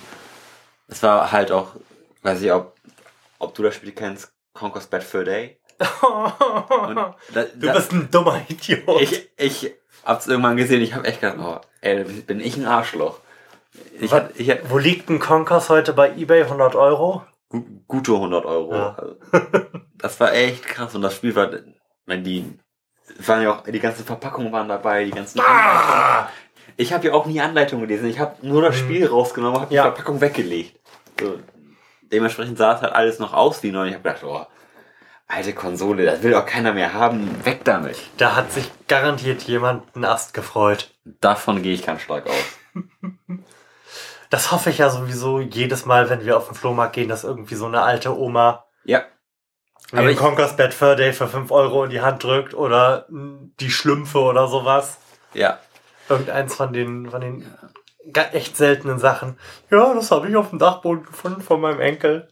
es war halt auch, weiß ich, ob, ob du das Spiel kennst, Conquest Bad Fur Day. Da, du da- bist ein dummer Idiot. Ich, ich hab's irgendwann gesehen, ich hab echt gedacht, oh, ey, bin ich ein Arschloch. Ich, Was? hab, ich, hab, Wo liegt ein Conquers heute bei eBay? 100 Euro? gu gute 100 Euro. Ja. Also, das war echt krass und das Spiel war, wenn die, waren ja auch, die ganzen Verpackungen waren dabei, die ganzen. Ah! Ich habe ja auch nie Anleitung gelesen. Ich habe nur das Mhm. Spiel rausgenommen, habe Ja. die Verpackung weggelegt. So, dementsprechend sah es halt alles noch aus wie neu. Ich habe gedacht, oh, alte Konsole, das will doch keiner mehr haben. Weg damit. Da hat sich garantiert jemand einen Ast gefreut. Davon gehe ich ganz stark aus. Das hoffe ich ja sowieso jedes Mal, wenn wir auf den Flohmarkt gehen, dass irgendwie so eine alte Oma Ja, mir Aber ich- Conker's Bad Fur Day für 5 Euro in die Hand drückt oder die Schlümpfe oder sowas. ja. Irgendeins von den, von den echt seltenen Sachen. Ja, das habe ich auf dem Dachboden gefunden von meinem Enkel.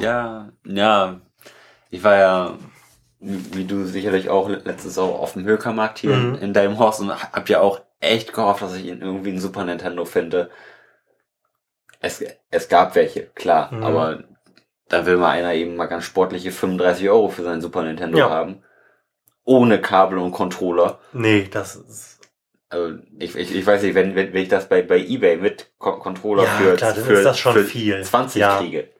Ja, ja. Ich war ja, wie du sicherlich auch letztes auch auf dem Hökermarkt hier Mhm. in, in deinem Haus und hab ja auch echt gehofft, dass ich irgendwie einen Super Nintendo finde. Es, es gab welche, klar, Mhm. aber da will mal einer eben mal ganz sportliche 35 Euro für seinen Super Nintendo Ja. haben. Ohne Kabel und Controller. Nee, das ist. Also ich, ich, ich weiß nicht, wenn, wenn, wenn ich das bei, bei Ebay mit Con Controller Ja, für, klar, für, ist das schon für viel. 20 Ja. kriege,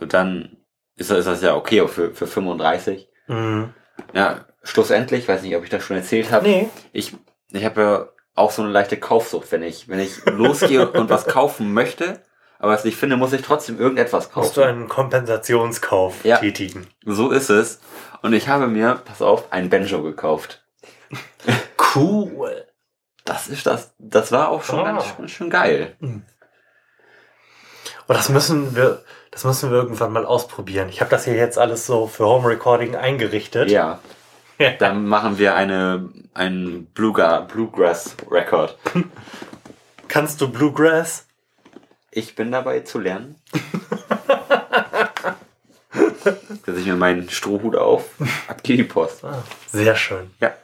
und dann ist das, ist das ja okay auch für, für 35. Mhm. Ja, schlussendlich, weiß nicht, ob ich das schon erzählt habe. Nee. Ich, ich habe ja auch so eine leichte Kaufsucht, wenn ich, wenn ich losgehe und was kaufen möchte, aber es nicht finde, muss ich trotzdem irgendetwas Musst du kaufen. einen Kompensationskauf Ja. tätigen. So ist es. Und ich habe mir, pass auf, ein Banjo gekauft. Cool. Das ist das, das war auch schon Ah. ganz schön, schön geil. Und das müssen wir, das müssen wir irgendwann mal ausprobieren. Ich habe das hier jetzt alles so für Home Recording eingerichtet. Ja. Ja. Dann machen wir eine, einen Bluegrass Record. Kannst du Bluegrass? Ich bin dabei zu lernen. Setze ich mir meinen Strohhut auf, ab geht die Post. Ah, sehr schön. Ja.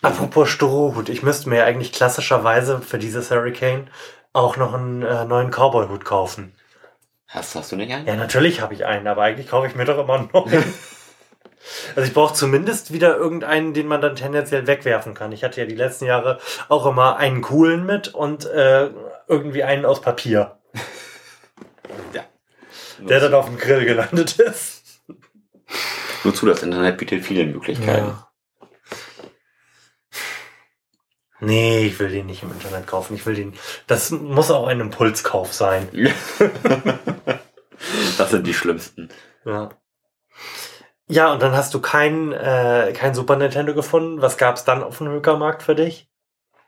Apropos Strohhut, ich müsste mir eigentlich klassischerweise für dieses Hurricane auch noch einen äh, neuen Cowboy-Hut kaufen. Hast, hast du nicht einen? Ja, natürlich habe ich einen, aber eigentlich kaufe ich mir doch immer einen neuen. Also ich brauche zumindest wieder irgendeinen, den man dann tendenziell wegwerfen kann. Ich hatte ja die letzten Jahre auch immer einen coolen mit und äh, irgendwie einen aus Papier, Ja. der dann auf dem Grill gelandet ist. Nur zu, das Internet bietet viele Möglichkeiten. Nee, ich will den nicht im Internet kaufen. Ich will den. Das muss auch ein Impulskauf sein. Das sind die schlimmsten. Ja. Ja, und dann hast du kein, äh, kein Super Nintendo gefunden. Was gab's dann auf dem Hökermarkt für dich?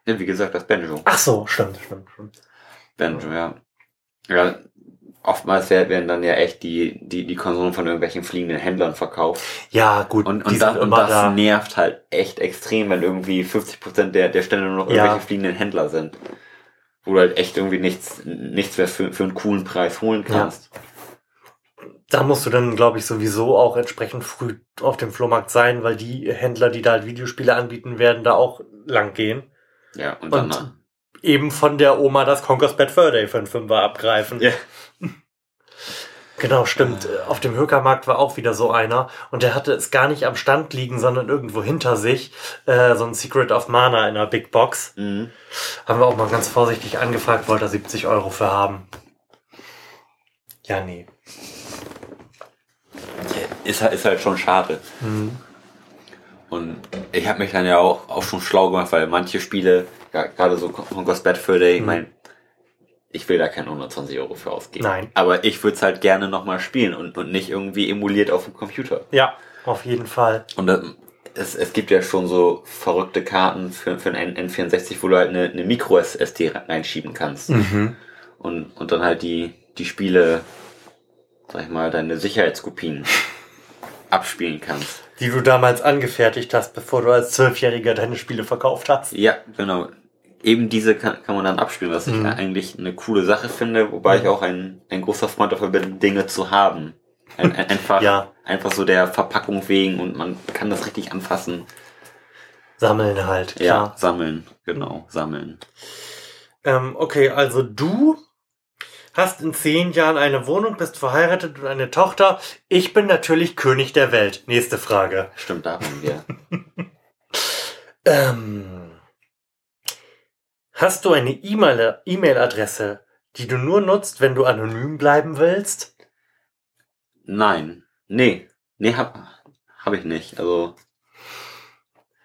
Ja, wie gesagt, das Banjo. Ach so, stimmt, stimmt, stimmt. Banjo, ja. Ja, oftmals wer- werden dann ja echt die, die, die Konsolen von irgendwelchen fliegenden Händlern verkauft. Ja, gut. Und, und, das, und das da. nervt halt echt extrem, wenn irgendwie 50% der, der Stände nur noch Ja. irgendwelche fliegenden Händler sind. Wo du halt echt irgendwie nichts, nichts mehr für, für einen coolen Preis holen kannst. Da musst du dann, glaube ich, sowieso auch entsprechend früh auf dem Flohmarkt sein, weil die Händler, die da halt Videospiele anbieten, werden da auch lang gehen. Ja, und dann. Und eben von der Oma das Conker's Bad Fur Day für einen Fünfer abgreifen. Ja. Genau, stimmt. Auf dem Hökermarkt war auch wieder so einer und der hatte es gar nicht am Stand liegen, sondern irgendwo hinter sich. Äh, so ein Secret of Mana in einer Big Box. Mhm. Haben wir auch mal ganz vorsichtig angefragt, wollte er 70 Euro für haben. Ja, nee. Ist, halt- ist halt schon schade. Und ich habe mich dann ja auch, auch schon schlau gemacht, weil manche Spiele, ja, gerade so Conquest Bad Fur Day, ich Mhm. Ich will da keine 120 Euro für ausgeben. Nein. Aber ich würde es halt gerne nochmal spielen und, und nicht irgendwie emuliert auf dem Computer. Ja, auf jeden Fall. Und ähm, es, es gibt ja schon so verrückte Karten für, für ein N- N64, wo du halt eine, eine Micro-SD reinschieben kannst. Mhm. Und, und dann halt die, die Spiele, sag ich mal, deine Sicherheitskopien abspielen kannst. Die du damals angefertigt hast, bevor du als Zwölfjähriger deine Spiele verkauft hast. Ja, genau. Eben diese kann, kann man dann abspielen, was ich Mhm. eigentlich eine coole Sache finde, wobei ich auch ein, ein großer Freund davon bin, Dinge zu haben. Ein, ein, einfach, Ja. einfach so der Verpackung wegen und man kann das richtig anfassen. Sammeln halt, Ja, klar. sammeln. Genau, sammeln. Ähm, okay, also du hast in zehn Jahren eine Wohnung, bist verheiratet und eine Tochter. Ich bin natürlich König der Welt. Nächste Frage. Stimmt, da haben wir. Ähm, hast du eine E-Mail- E-Mail-Adresse, die du nur nutzt, wenn du anonym bleiben willst? Nein. Nee. Nee, hab, hab ich nicht. Also.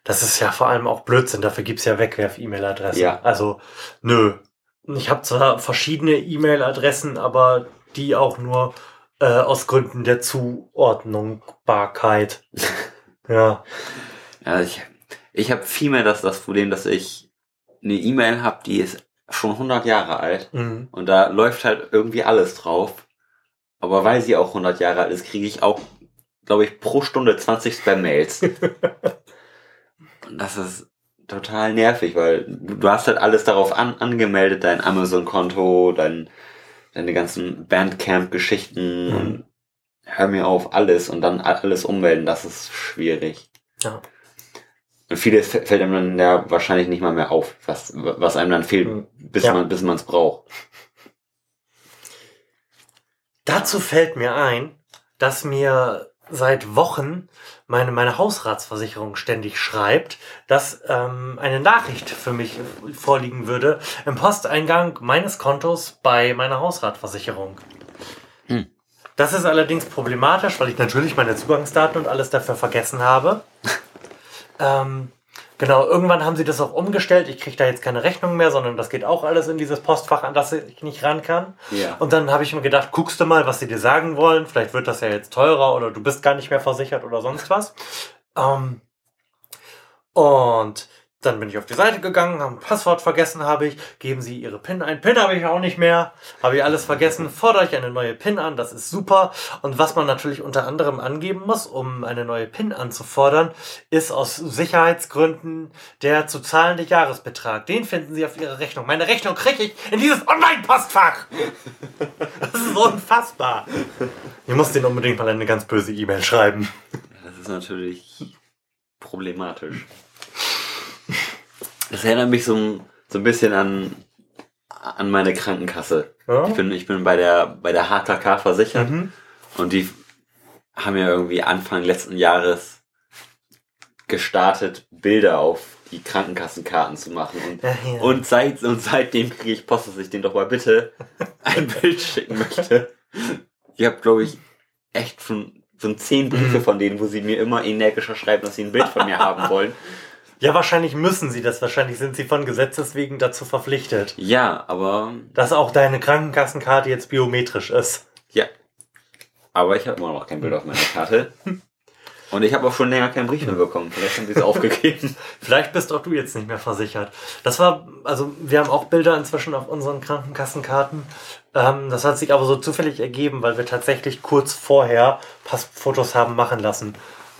Das ist ja vor allem auch Blödsinn, dafür gibt's ja Wegwerf-E-Mail-Adressen. Ja. Also, nö. Ich habe zwar verschiedene E-Mail-Adressen, aber die auch nur äh, aus Gründen der Zuordnungbarkeit. ja. Ja, ich, ich habe vielmehr das, das Problem, dass ich eine E-Mail habe, die ist schon 100 Jahre alt Mhm. und da läuft halt irgendwie alles drauf. Aber weil sie auch 100 Jahre alt ist, kriege ich auch, glaube ich, pro Stunde 20 Spam-Mails. und das ist total nervig, weil du hast halt alles darauf an, angemeldet, dein Amazon-Konto, dein, deine ganzen Bandcamp-Geschichten Mhm. und hör mir auf, alles und dann alles ummelden, das ist schwierig. Ja. Und vieles fä- fällt einem dann ja wahrscheinlich nicht mal mehr auf, was, was einem dann fehlt, Mhm. bis Ja. man bis man es braucht. Dazu fällt mir ein, dass mir seit Wochen meine, meine Hausratsversicherung ständig schreibt, dass ähm, eine Nachricht für mich vorliegen würde im Posteingang meines Kontos bei meiner Hausratversicherung. Hm. Das ist allerdings problematisch, weil ich natürlich meine Zugangsdaten und alles dafür vergessen habe. ähm, genau, irgendwann haben sie das auch umgestellt. Ich kriege da jetzt keine Rechnung mehr, sondern das geht auch alles in dieses Postfach, an das ich nicht ran kann. Ja. Und dann habe ich mir gedacht, guckst du mal, was sie dir sagen wollen. Vielleicht wird das ja jetzt teurer oder du bist gar nicht mehr versichert oder sonst was. Ähm, und dann bin ich auf die Seite gegangen, habe ein Passwort vergessen, habe ich. Geben Sie Ihre PIN ein. PIN habe ich auch nicht mehr. Habe ich alles vergessen. Fordere ich eine neue PIN an. Das ist super. Und was man natürlich unter anderem angeben muss, um eine neue PIN anzufordern, ist aus Sicherheitsgründen der zu zahlende Jahresbetrag. Den finden Sie auf Ihrer Rechnung. Meine Rechnung kriege ich in dieses Online-Postfach. Das ist unfassbar. Ich muss denen unbedingt mal eine ganz böse E-Mail schreiben. Das ist natürlich problematisch. Das erinnert mich so, ein- so ein bisschen an, an meine Krankenkasse. Ja? Ich bin, ich bin bei der, bei der HKK versichert Mhm. und die haben ja irgendwie Anfang letzten Jahres gestartet, Bilder auf die Krankenkassenkarten zu machen. Und, Ja, ja. und, seit, und seitdem kriege ich Post, dass ich den doch mal bitte ein Bild schicken möchte. Ich habe, glaube ich, echt schon, schon zehn Briefe Mhm. von denen, wo sie mir immer energischer schreiben, dass sie ein Bild von mir haben wollen. Ja, wahrscheinlich müssen sie das. Wahrscheinlich sind sie von Gesetzes wegen dazu verpflichtet, Ja, aber dass auch deine Krankenkassenkarte jetzt biometrisch ist. ja. Aber ich habe immer noch kein Bild auf meiner Karte. Und ich habe auch schon länger keinen Brief mehr bekommen. Vielleicht haben sie es aufgegeben. Vielleicht bist auch du jetzt nicht mehr versichert. Das war, also wir haben auch Bilder inzwischen auf unseren Krankenkassenkarten. Ähm, das hat sich aber so zufällig ergeben, weil wir tatsächlich kurz vorher Passfotos haben machen lassen.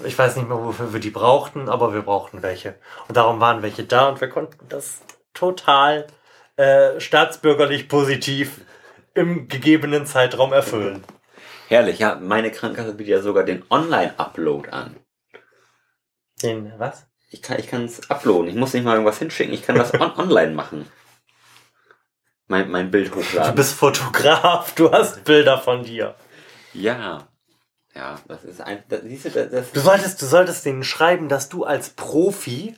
Ich weiß nicht mehr, wofür wir die brauchten, aber wir brauchten welche. Und darum waren welche da und wir konnten das total äh, staatsbürgerlich positiv im gegebenen Zeitraum erfüllen. Herrlich, ja. Meine Krankenkasse bietet ja sogar den Online-Upload an. Den, was? Ich kann ich kann es uploaden. Ich muss nicht mal irgendwas hinschicken. Ich kann das on online machen. Mein, mein Bild Du hochladen. bist Fotograf, du hast Bilder von dir. ja. Ja, das ist ein. Das, siehst du, das, das, Du solltest, du solltest denen schreiben, dass du als Profi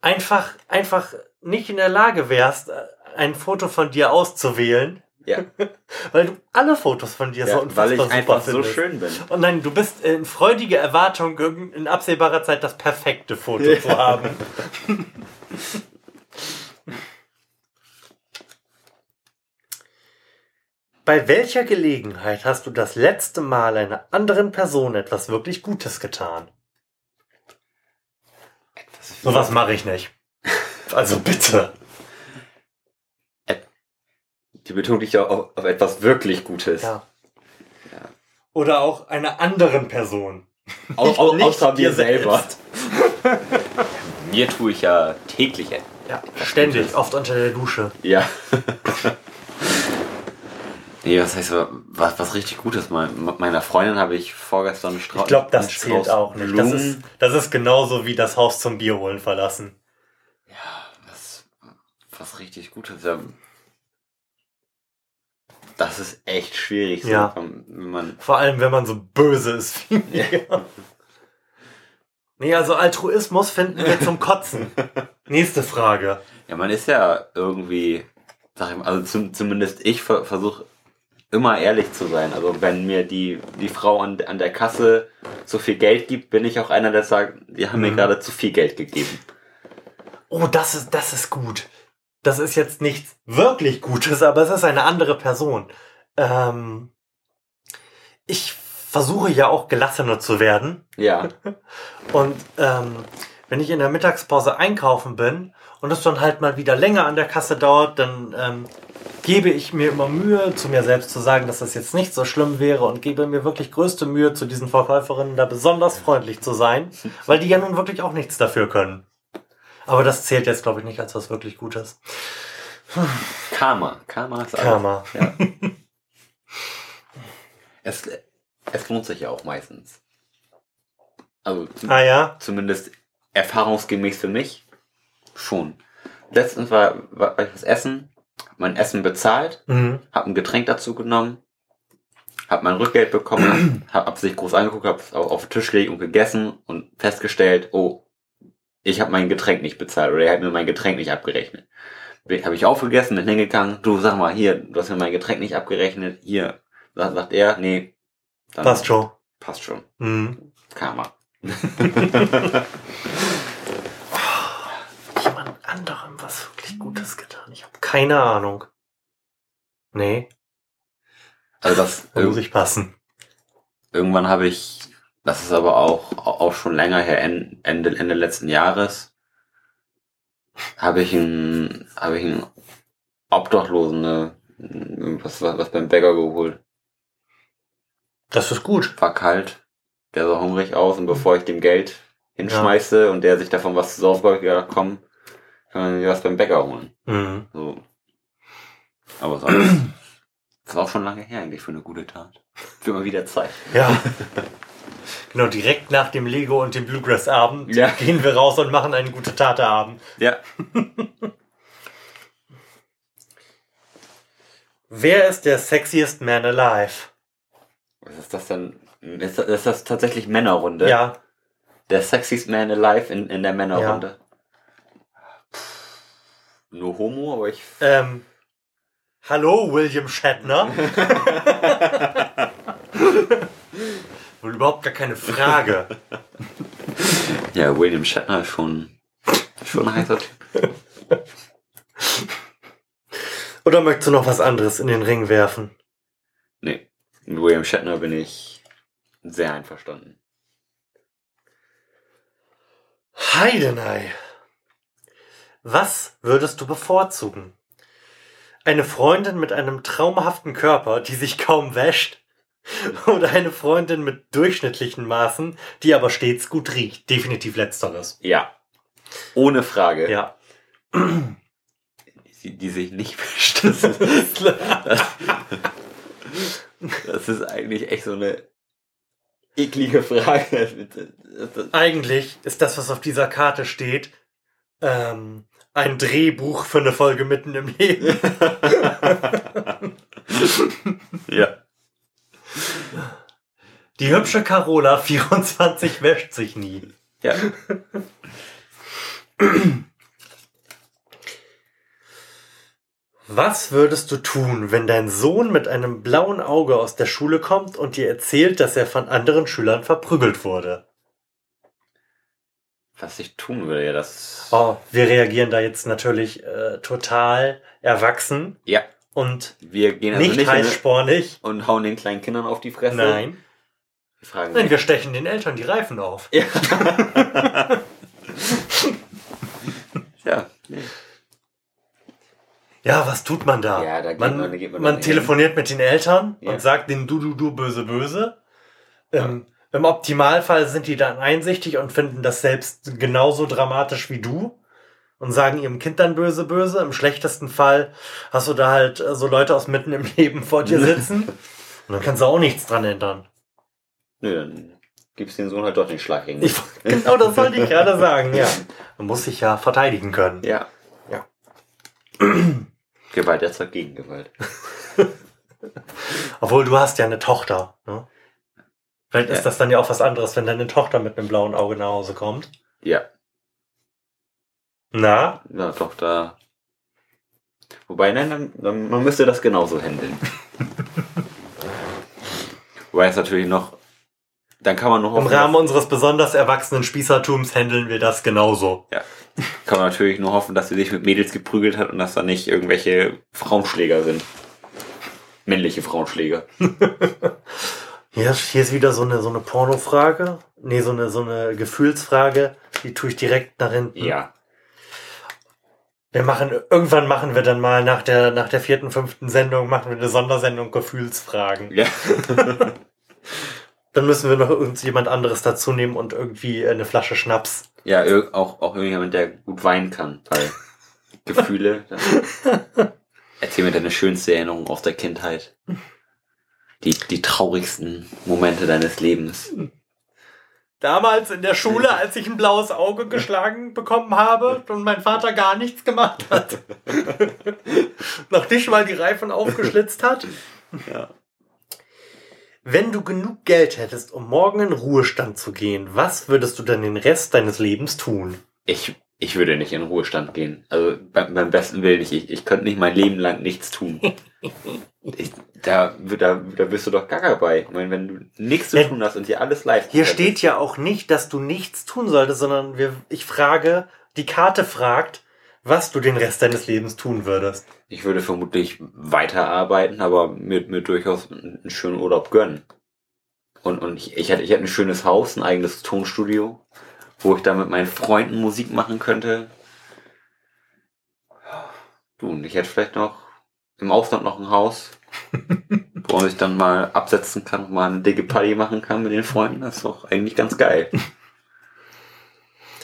einfach, einfach nicht in der Lage wärst, ein Foto von dir auszuwählen, ja, weil du alle Fotos von dir so ja unfassbar weil ich super einfach so findest. schön bin. Und nein, du bist in freudiger Erwartung, in absehbarer Zeit das perfekte Foto Ja. zu haben. Bei welcher Gelegenheit hast du das letzte Mal einer anderen Person etwas wirklich Gutes getan? Sowas mache ich nicht. Also bitte. Die Betonung liegt ja auf, auf etwas wirklich Gutes. Ja. Ja. Oder auch einer anderen Person. Au, au, Nicht außer dir mir selber. selbst. Mir tue ich ja täglich. et- Ja, Was ständig, Gutes. oft unter der Dusche. Ja. nee, was heißt so, was, was richtig Gutes? Mein, meiner Freundin habe ich vorgestern einen Strauß. Ich glaube, das zählt auch nicht. Das ist, das ist genauso wie das Haus zum Bier holen verlassen. was, was richtig Gutes. Ja. Das ist echt schwierig, so, Ja. wenn man. Vor allem, wenn man so böse ist wie mir. Nee, also Altruismus finden wir zum Kotzen. Nächste Frage. Ja, man ist ja irgendwie, sag ich mal, also zum, zumindest ich ver, versuche immer ehrlich zu sein. Also wenn mir die, die Frau an, an der Kasse zu viel Geld gibt, bin ich auch einer, der sagt, die haben mir Mhm. gerade zu viel Geld gegeben. Oh, das ist, das ist gut. Das ist jetzt nichts wirklich Gutes, aber es ist eine andere Person. Ähm, ich versuche ja auch gelassener zu werden. Ja. Und ähm, wenn ich in der Mittagspause einkaufen bin und es dann halt mal wieder länger an der Kasse dauert, dann ähm, gebe ich mir immer Mühe, zu mir selbst zu sagen, dass das jetzt nicht so schlimm wäre und gebe mir wirklich größte Mühe, zu diesen Verkäuferinnen da besonders freundlich zu sein, weil die ja nun wirklich auch nichts dafür können. Aber das zählt jetzt, glaube ich, nicht als was wirklich Gutes. Karma. Karma ist alles. Karma. Ja. es, es lohnt sich ja auch meistens. Also Ah ja? zumindest erfahrungsgemäß für mich schon. Letztens war, war ich was essen, mein Essen bezahlt, Mhm. hab ein Getränk dazu genommen, hab mein Rückgeld bekommen, hab, hab sich groß angeguckt, hab auf, auf den Tisch gelegt und gegessen und festgestellt, oh, ich habe mein Getränk nicht bezahlt oder er hat mir mein Getränk nicht abgerechnet. Habe ich aufgegessen, bin hingegangen, du sag mal, hier, du hast mir mein Getränk nicht abgerechnet, hier. Sagt, sagt er, nee. Dann Passt schon. Passt schon. Mhm. Karma. Anderem was wirklich Gutes getan. Ich habe keine Ahnung. Nee, Also das da muss ich passen. irgendwann habe ich, das ist aber auch, auch schon länger her, En- Ende, Ende letzten Jahres, habe ich einen, habe ich einen Obdachlosen, ne, was, was, was beim Bäcker geholt. Das ist gut. War kalt, der sah hungrig aus und bevor ich dem Geld hinschmeiße und der sich davon was zu saufen komm, kann man mir was beim Bäcker holen. Mhm. So. Aber sonst, das ist auch schon lange her eigentlich für eine gute Tat. Für mal wieder Zeit. Ja. genau, direkt nach dem Lego und dem Bluegrass-Abend Ja. gehen wir raus und machen einen gute Tate-Abend. Ja. Wer ist der sexiest man alive? Was ist das denn? Ist das, ist das tatsächlich Männerrunde? Ja, Der sexiest man alive in, in der Männerrunde. Pff, Nur Homo, aber ich. ähm, hallo William Shatner. Wohl überhaupt gar keine Frage. Ja, William Shatner ist schon, schon ein heißer Typ. Oder möchtest du noch was anderes in den Ring werfen? Nee, mit William Shatner bin ich sehr einverstanden. Heidenei. Was würdest du bevorzugen? Eine Freundin mit einem traumhaften Körper, die sich kaum wäscht? Oder eine Freundin mit durchschnittlichen Maßen, die aber stets gut riecht? Definitiv letzteres. Ja. Ohne Frage. Ja. Die, die sich nicht wäscht. Das ist, das, das ist eigentlich echt so eine eklige Frage. Eigentlich ist das, was auf dieser Karte steht, ähm, ein Drehbuch für eine Folge mitten im Leben. Ja. Die hübsche Carola 24 wäscht sich nie. Ja. Was würdest du tun, wenn dein Sohn mit einem blauen Auge aus der Schule kommt und dir erzählt, dass er von anderen Schülern verprügelt wurde? Was ich tun würde, ja, das. Oh, wir reagieren da jetzt natürlich äh, total erwachsen Ja. und Wir gehen also nicht, nicht, heißspornig. und hauen den kleinen Kindern auf die Fresse. Nein. Wir fragen Nein, wir stechen den Eltern die Reifen auf. Ja. ja. Nee. Ja, was tut man da? Ja, da geht man, man- da geht man man telefoniert mit den Eltern Ja. und sagt denen du, du, du, böse, böse. Ähm, Im Optimalfall sind die dann einsichtig und finden das selbst genauso dramatisch wie du und sagen ihrem Kind dann böse, böse. Im schlechtesten Fall hast du da halt äh, so Leute aus mitten im Leben vor dir sitzen und dann kannst du auch nichts dran ändern. Nö, dann gibst den Sohn halt doch den Schlag. Ich, genau das wollte ich gerade sagen, ja. Man muss sich ja verteidigen können. Ja. Ja. Gewalt erzeugt Gegengewalt. Obwohl du hast ja eine Tochter. Ne? Vielleicht ist das dann ja auch was anderes, wenn deine Tochter mit einem blauen Auge nach Hause kommt. Ja. Na? Doch, da. Wobei, nein, dann, dann, man müsste das genauso handeln. Wobei es natürlich noch, dann kann man noch Im Rahmen unseres besonders erwachsenen Spießertums handeln wir das genauso. ja, kann man natürlich nur hoffen, dass sie sich mit Mädels geprügelt hat und dass da nicht irgendwelche Frauenschläger sind. Männliche Frauenschläger. Hier, hier ist wieder so eine, so eine Pornofrage. Nee, so eine, so eine Gefühlsfrage. Die tue ich direkt nach hinten. Ja. Wir machen, irgendwann machen wir dann mal nach der, nach der vierten, fünften Sendung, machen wir eine Sondersendung Gefühlsfragen. Ja. Dann müssen wir noch irgendjemand anderes dazu nehmen und irgendwie eine Flasche Schnaps. Ja, auch, auch irgendjemand, der gut weinen kann, weil Gefühle. Erzähl mir deine schönste Erinnerung aus der Kindheit. Die, die traurigsten Momente deines Lebens. Damals in der Schule, als ich ein blaues Auge geschlagen bekommen habe und mein Vater gar nichts gemacht hat. Noch nicht mal die Reifen aufgeschlitzt hat. Ja. Wenn du genug Geld hättest, um morgen in Ruhestand zu gehen, was würdest du dann den Rest deines Lebens tun? Ich, ich würde nicht in Ruhestand gehen. Also beim, beim besten Willen nicht. Ich, ich könnte nicht mein Leben lang nichts tun. Ich, da, da, da bist du doch gaga bei. Ich meine, wenn du nichts zu Ja. tun hast und dir alles leisten Hier steht ja auch nicht, dass du nichts tun solltest, sondern wir, ich frage, die Karte fragt, was du den Rest deines Lebens tun würdest. Ich würde vermutlich weiterarbeiten, aber mir, mir durchaus einen schönen Urlaub gönnen. Und, und ich, ich, hätte, ich hätte ein schönes Haus, ein eigenes Tonstudio, wo ich dann mit meinen Freunden Musik machen könnte. Du, und ich hätte vielleicht noch im Ausland noch ein Haus, wo man sich dann mal absetzen kann und mal eine dicke Party machen kann mit den Freunden. Das ist doch eigentlich ganz geil.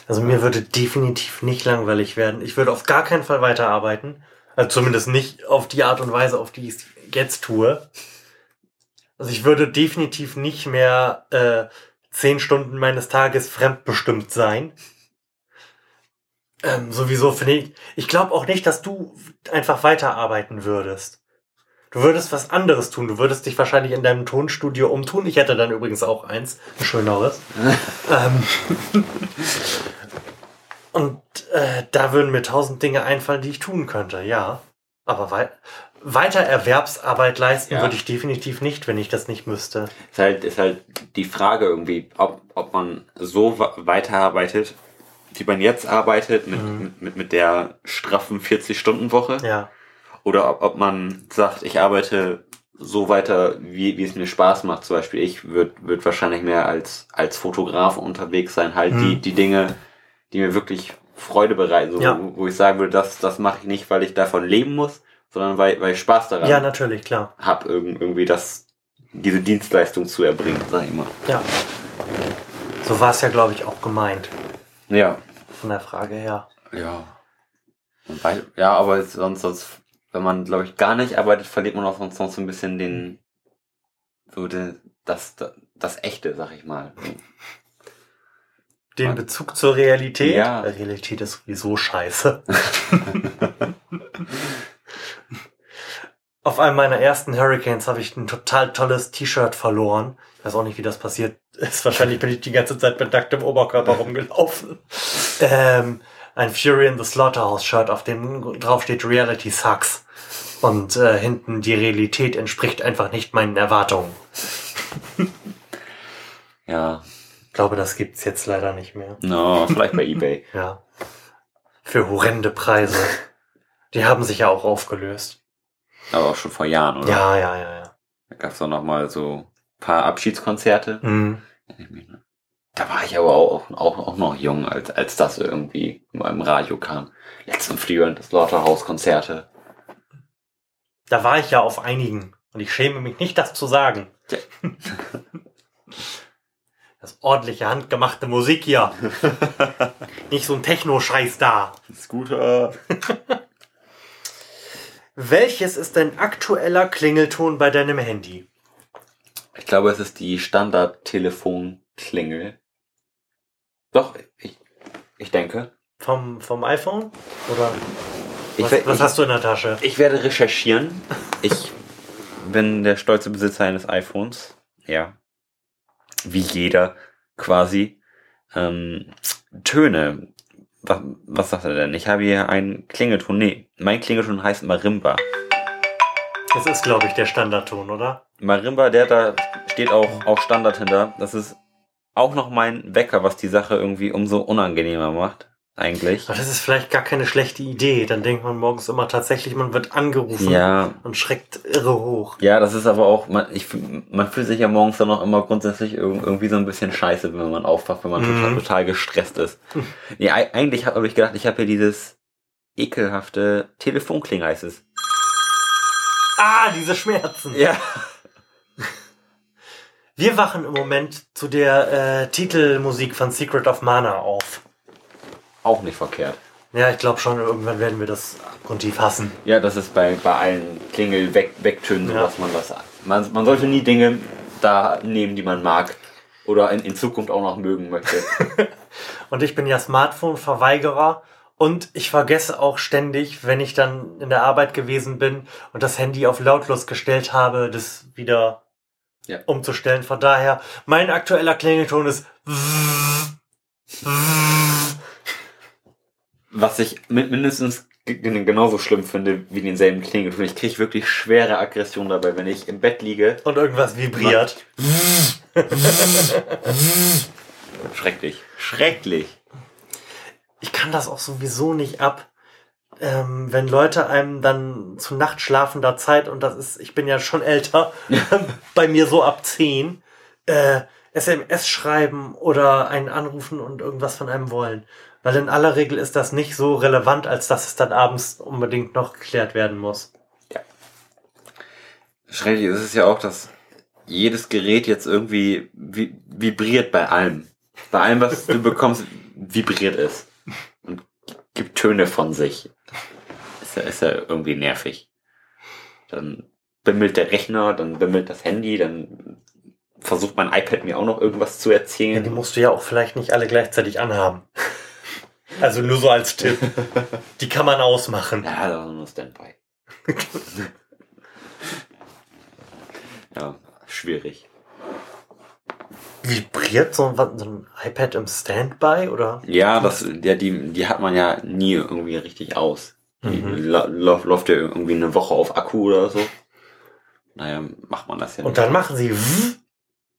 Also mir würde definitiv nicht langweilig werden. Ich würde auf gar keinen Fall weiterarbeiten. Also zumindest nicht auf die Art und Weise, auf die ich es jetzt tue. Also ich würde definitiv nicht mehr äh, zehn Stunden meines Tages fremdbestimmt sein. Ähm, sowieso finde ich. Ich glaube auch nicht, dass du einfach weiterarbeiten würdest. Du würdest was anderes tun. Du würdest dich wahrscheinlich in deinem Tonstudio umtun. Ich hätte dann übrigens auch eins, ein schöneres. ähm, und äh, da würden mir tausend Dinge einfallen, die ich tun könnte, ja. Aber wei weiter Erwerbsarbeit leisten Ja. würde ich definitiv nicht, wenn ich das nicht müsste. Ist halt, ist halt die Frage irgendwie, ob, ob man so weiterarbeitet, wie man jetzt arbeitet, mit, mit, mit, mit der straffen 40-Stunden-Woche. Ja. Oder ob, ob man sagt, ich arbeite so weiter, wie, wie es mir Spaß macht. Zum Beispiel, ich würde würd wahrscheinlich mehr als, als Fotograf unterwegs sein. Halt die, Mhm. die Dinge, die mir wirklich Freude bereiten. So, Ja. wo, wo ich sagen würde, das, das mache ich nicht, weil ich davon leben muss, sondern weil, weil ich Spaß daran Ja, natürlich, klar. hab, irg- irgendwie das, diese Dienstleistung zu erbringen, sag ich mal. Ja. So war es ja, glaube ich, auch gemeint. Ja. Von der Frage her. Ja. Weil, ja, aber sonst, sonst, wenn man, glaube ich, gar nicht arbeitet, verliert man auch sonst noch so ein bisschen den, so den, das, das, das Echte, sag ich mal. Den Man- Bezug zur Realität. Ja. Realität ist sowieso scheiße. Auf einem meiner ersten Hurricanes habe ich ein total tolles T-Shirt verloren. Ich weiß auch nicht, wie das passiert ist. Wahrscheinlich bin ich die ganze Zeit mit nacktem Oberkörper rumgelaufen. Ähm, ein Fury in the Slaughterhouse Shirt, auf dem drauf steht Reality sucks. Und äh, hinten die Realität entspricht einfach nicht meinen Erwartungen. Ja. Ich glaube, das gibt's jetzt leider nicht mehr. No, vielleicht bei Ebay. Ja. Für horrende Preise. Die haben sich ja auch aufgelöst. Aber auch schon vor Jahren, oder? Ja, ja, ja, ja. Da gab's doch noch mal so ein paar Abschiedskonzerte. Mhm. Da war ich aber auch, auch, auch noch jung, als, als das irgendwie mal im Radio kam. Letzten Frühjahr das Slaughterhouse-Konzerte. Da war ich ja auf einigen. Und ich schäme mich nicht, das zu sagen. Das ordentliche, handgemachte Musik hier. nicht so ein Techno-Scheiß da. Scooter. Welches ist dein aktueller Klingelton bei deinem Handy? Ich glaube, es ist die Standard-Telefon-Klingel. Doch, ich, ich denke. Vom, vom iPhone? Oder was, was ich, hast du in der Tasche? ich werde recherchieren. Ich bin der stolze Besitzer eines iPhones. Ja. Wie jeder quasi. Ähm, Töne. Was, was sagt er denn? Ich habe hier einen Klingelton. Nee, mein Klingelton heißt Marimba. Das ist, glaube ich, der Standardton, oder? Marimba, der da steht auch, auch Standard hinter. Das ist auch noch mein Wecker, was die Sache irgendwie umso unangenehmer macht. Eigentlich. Aber das ist vielleicht gar keine schlechte Idee. Dann denkt man morgens immer tatsächlich, man wird angerufen Ja, und schreckt irre hoch. ja, das ist aber auch, man, ich, man fühlt sich ja morgens dann auch immer grundsätzlich irg- irgendwie so ein bisschen scheiße, wenn man aufwacht, wenn man Mhm. total, total gestresst ist. Nee, ei- eigentlich habe hab ich gedacht, ich habe hier dieses ekelhafte Telefonkling heißt es. Ah, diese Schmerzen. Ja. Wir wachen im Moment zu der äh, Titelmusik von Secret of Mana auf. Auch nicht verkehrt. Ja, ich glaube schon, irgendwann werden wir das abgrundtief hassen. Ja, das ist bei, bei allen Klingel weg, wegtönen, so Ja. dass man das. Man, man sollte nie Dinge da nehmen, die man mag. Oder in, in Zukunft auch noch mögen möchte. Und ich bin ja Smartphone-Verweigerer und ich vergesse auch ständig, wenn ich dann in der Arbeit gewesen bin und das Handy auf lautlos gestellt habe, das wieder Ja. umzustellen. Von daher, mein aktueller Klingelton ist Was ich mi- mindestens genauso schlimm finde wie denselben Klingelton. Ich kriege wirklich schwere Aggression dabei, wenn ich im Bett liege. und irgendwas vibriert. Schrecklich. Schrecklich. Ich kann das auch sowieso nicht ab. Ähm, wenn Leute einem dann zu nachtschlafender Zeit, und das ist, ich bin ja schon älter, bei mir so ab 10, äh, SMS schreiben oder einen anrufen und irgendwas von einem wollen. Weil in aller Regel ist das nicht so relevant, als dass es dann abends unbedingt noch geklärt werden muss. Schrecklich ist es ja auch, dass jedes Gerät jetzt irgendwie vi vibriert bei allem. Bei allem, was du bekommst, vibriert es. Und gibt Töne von sich. Ist ja, ist ja irgendwie nervig. Dann bimmelt der Rechner, dann bimmelt das Handy, dann versucht mein iPad mir auch noch irgendwas zu Ja, die erzählen. musst du ja auch vielleicht nicht alle gleichzeitig anhaben. Also nur so als Tipp. Die kann man ausmachen. Ja, das ist nur Standby. ja, schwierig. Vibriert so, ein- so ein iPad im Standby oder? Ja, das, ja, die, die hat man ja nie irgendwie richtig aus. Die Mhm. la- läuft ja irgendwie eine Woche auf Akku oder so. Naja, macht man das ja Und dann machen sie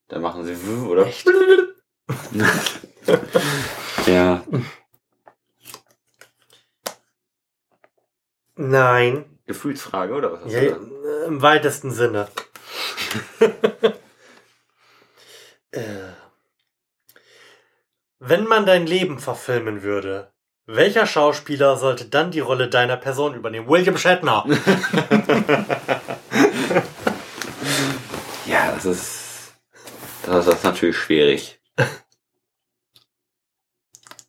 Dann machen sie w- oder? Echt? ja. Nein. Gefühlsfrage, oder was hast Ja, du da? Im weitesten Sinne. äh, wenn man dein Leben verfilmen würde, welcher Schauspieler sollte dann die Rolle deiner Person übernehmen? William Shatner. Ja, das ist. Das ist natürlich schwierig.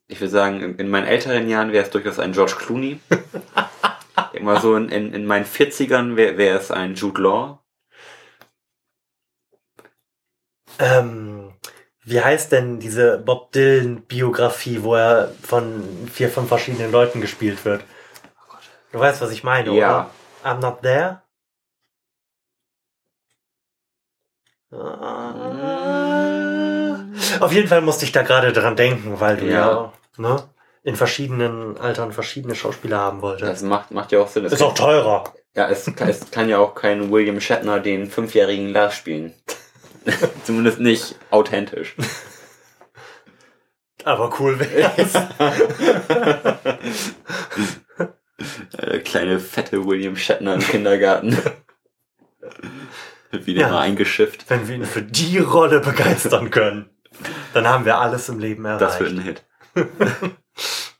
Ich würde sagen, in meinen älteren Jahren wäre es durchaus ein George Clooney. Immer so in, in, in meinen 40ern wäre wär es ein Jude Law. ähm, wie heißt denn diese Bob Dylan-Biografie, wo er von vier, fünf verschiedenen Leuten gespielt wird? Du weißt, was ich meine, Ja. oder? I'm not there? Ah. Auf jeden Fall musste ich da gerade dran denken, weil du ja, Ja. ne, in verschiedenen Altern verschiedene Schauspieler haben wolltest. Das macht, macht ja auch Sinn. Es ist auch teurer. Ja, es, kann- es kann ja auch kein William Shatner den fünfjährigen Lars spielen. Zumindest nicht authentisch. Aber cool wär's. Äh, kleine fette William Shatner im Kindergarten. Wird wieder Ja. mal eingeschifft. Wenn wir ihn für die Rolle begeistern können, dann haben wir alles im Leben erreicht. Das wird ein Hit.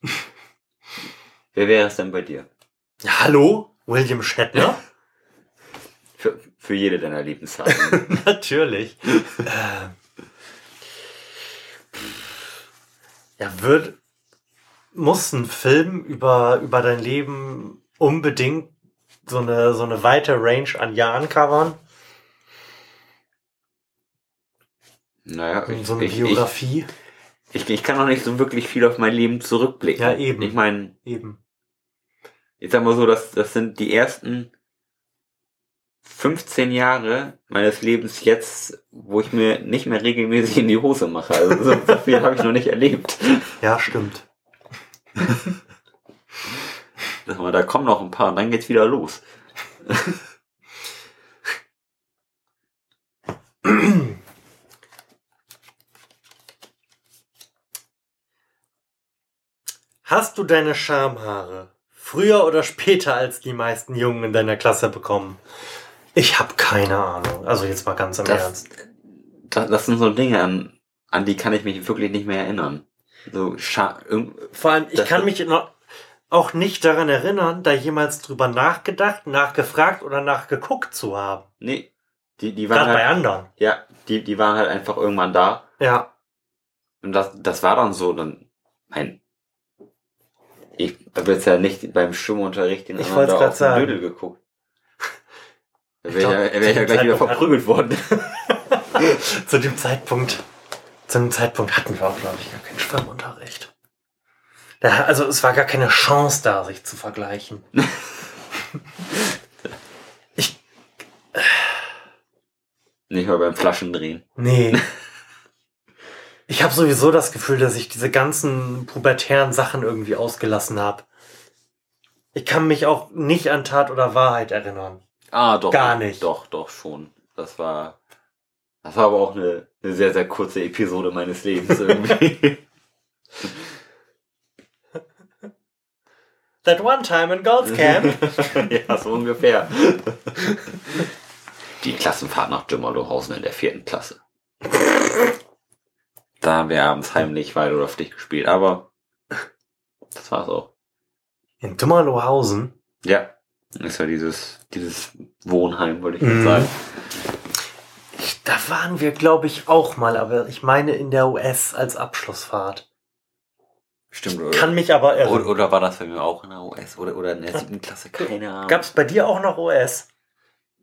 Wer wäre es denn bei dir? Ja, Hallo? William Shatner? Für, für jede deiner Lieblingshasen. Natürlich. ähm, ja, wird, muss ein Film über, über dein Leben unbedingt so eine, so eine weite Range an Jahren covern? naja, ich, so eine ich, Biografie? ich, ich kann noch nicht so wirklich viel auf mein Leben zurückblicken. Ja, eben. Ich meine, Eben. ich sag mal so, das, das sind die ersten 15 Jahre meines Lebens jetzt, wo ich mir nicht mehr regelmäßig in die Hose mache. Also so, so viel habe ich noch nicht erlebt. Ja, stimmt. Sag mal, da kommen noch ein paar und dann geht's wieder los. Hast du deine Schamhaare früher oder später als die meisten Jungen in deiner Klasse bekommen? Ich habe keine Ahnung. Also jetzt mal ganz im Das, Ernst. das, das sind so Dinge, an, an die kann ich mich wirklich nicht mehr erinnern. So, scha Vor allem, ich kann mich noch auch nicht daran erinnern, da jemals drüber nachgedacht, nachgefragt oder nachgeguckt zu haben. nee, die, die waren Gerade bei halt, anderen. ja, die, die waren halt einfach irgendwann da. Ja. Und das, das war dann so, dann, mein, ich habe jetzt ja nicht beim Schwimmunterricht den Ich anderen da auf den. Dödel geguckt. Da Ich wäre glaub, ja, wär ich ja gleich wieder verprügelt worden. Zu dem Zeitpunkt, zu dem Zeitpunkt hatten wir auch, glaube ich, gar keinen Schwimmunterricht. Da, also es war gar keine Chance da, sich zu vergleichen. ich, Nicht mal beim Flaschendrehen. nee. Ich habe sowieso das Gefühl, dass ich diese ganzen pubertären Sachen irgendwie ausgelassen habe. Ich kann mich auch nicht an Tat oder Wahrheit erinnern. Ah, doch. Gar nicht. Doch, doch, schon. Das war, das war aber auch eine, eine sehr, sehr kurze Episode meines Lebens irgendwie. That one time in Gold's Camp. ja, so ungefähr. Die Klassenfahrt nach Dümmerlohausen in der vierten Klasse. Da haben wir abends heimlich Weit oder Pflicht gespielt, aber das war's auch. In Dummerlohausen. Ja. Das war dieses, dieses Wohnheim, wollte ich jetzt sagen. Ich, da waren wir, glaube ich, auch mal, aber ich meine in der US als Abschlussfahrt. Stimmt, oder? Kann mich aber oder, erinnern. oder war das bei mir auch in der US oder, oder in der siebten Klasse? Keine Ahnung. Gab es bei dir auch noch US?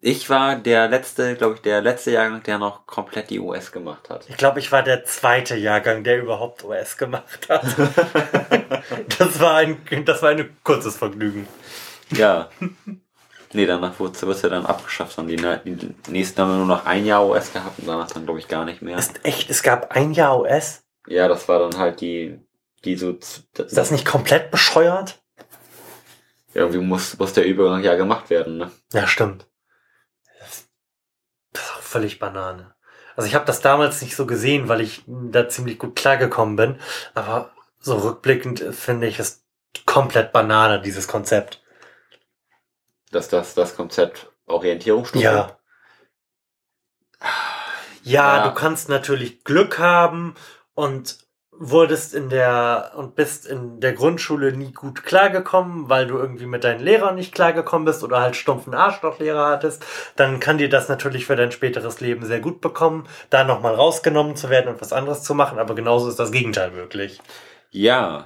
Ich war der letzte, glaube ich, der letzte Jahrgang, der noch komplett die US gemacht hat. Ich glaube, ich war der zweite Jahrgang, der überhaupt US gemacht hat. das, war ein, das war ein kurzes Vergnügen. ja. Nee, danach wurde es ja dann abgeschafft. Und die, die nächsten haben nur noch ein Jahr US gehabt und danach dann, glaube ich, gar nicht mehr. Ist echt, es gab ein Jahr US? Ja, das war dann halt die, die so. Ist das nicht komplett bescheuert? Irgendwie muss, muss der Übergang ja gemacht werden, ne? Ja, stimmt. Das das ist auch völlig Banane. Also ich habe das damals nicht so gesehen, weil ich da ziemlich gut klargekommen bin. Aber so rückblickend äh, finde ich es komplett Banane, dieses Konzept. Dass das, das Konzept Orientierungsstufe. Ja. Ja, Ja. du kannst natürlich Glück haben und wurdest in der und bist in der Grundschule nie gut klargekommen, weil du irgendwie mit deinen Lehrern nicht klargekommen bist oder halt stumpfen Arschlochlehrer hattest, dann kann dir das natürlich für dein späteres Leben sehr gut bekommen, da nochmal rausgenommen zu werden und was anderes zu machen, aber genauso ist das Gegenteil möglich. Ja,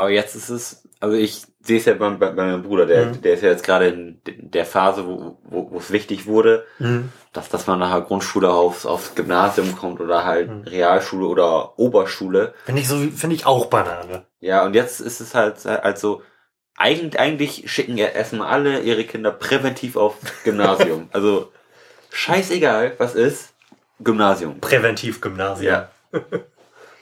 aber jetzt ist es, also ich sehe es ja bei, bei, bei meinem Bruder, der, Mhm. der ist ja jetzt gerade in der Phase, wo, wo, wo es wichtig wurde, dass, dass man nachher Grundschule aufs, aufs Gymnasium kommt oder halt Mhm. Realschule oder Oberschule. Finde ich so, finde ich auch Banane. Ja, und jetzt ist es halt, halt so, eigentlich, eigentlich schicken ja erstmal alle ihre Kinder präventiv aufs Gymnasium. also, scheißegal, was ist, Gymnasium. Präventivgymnasium. Ja.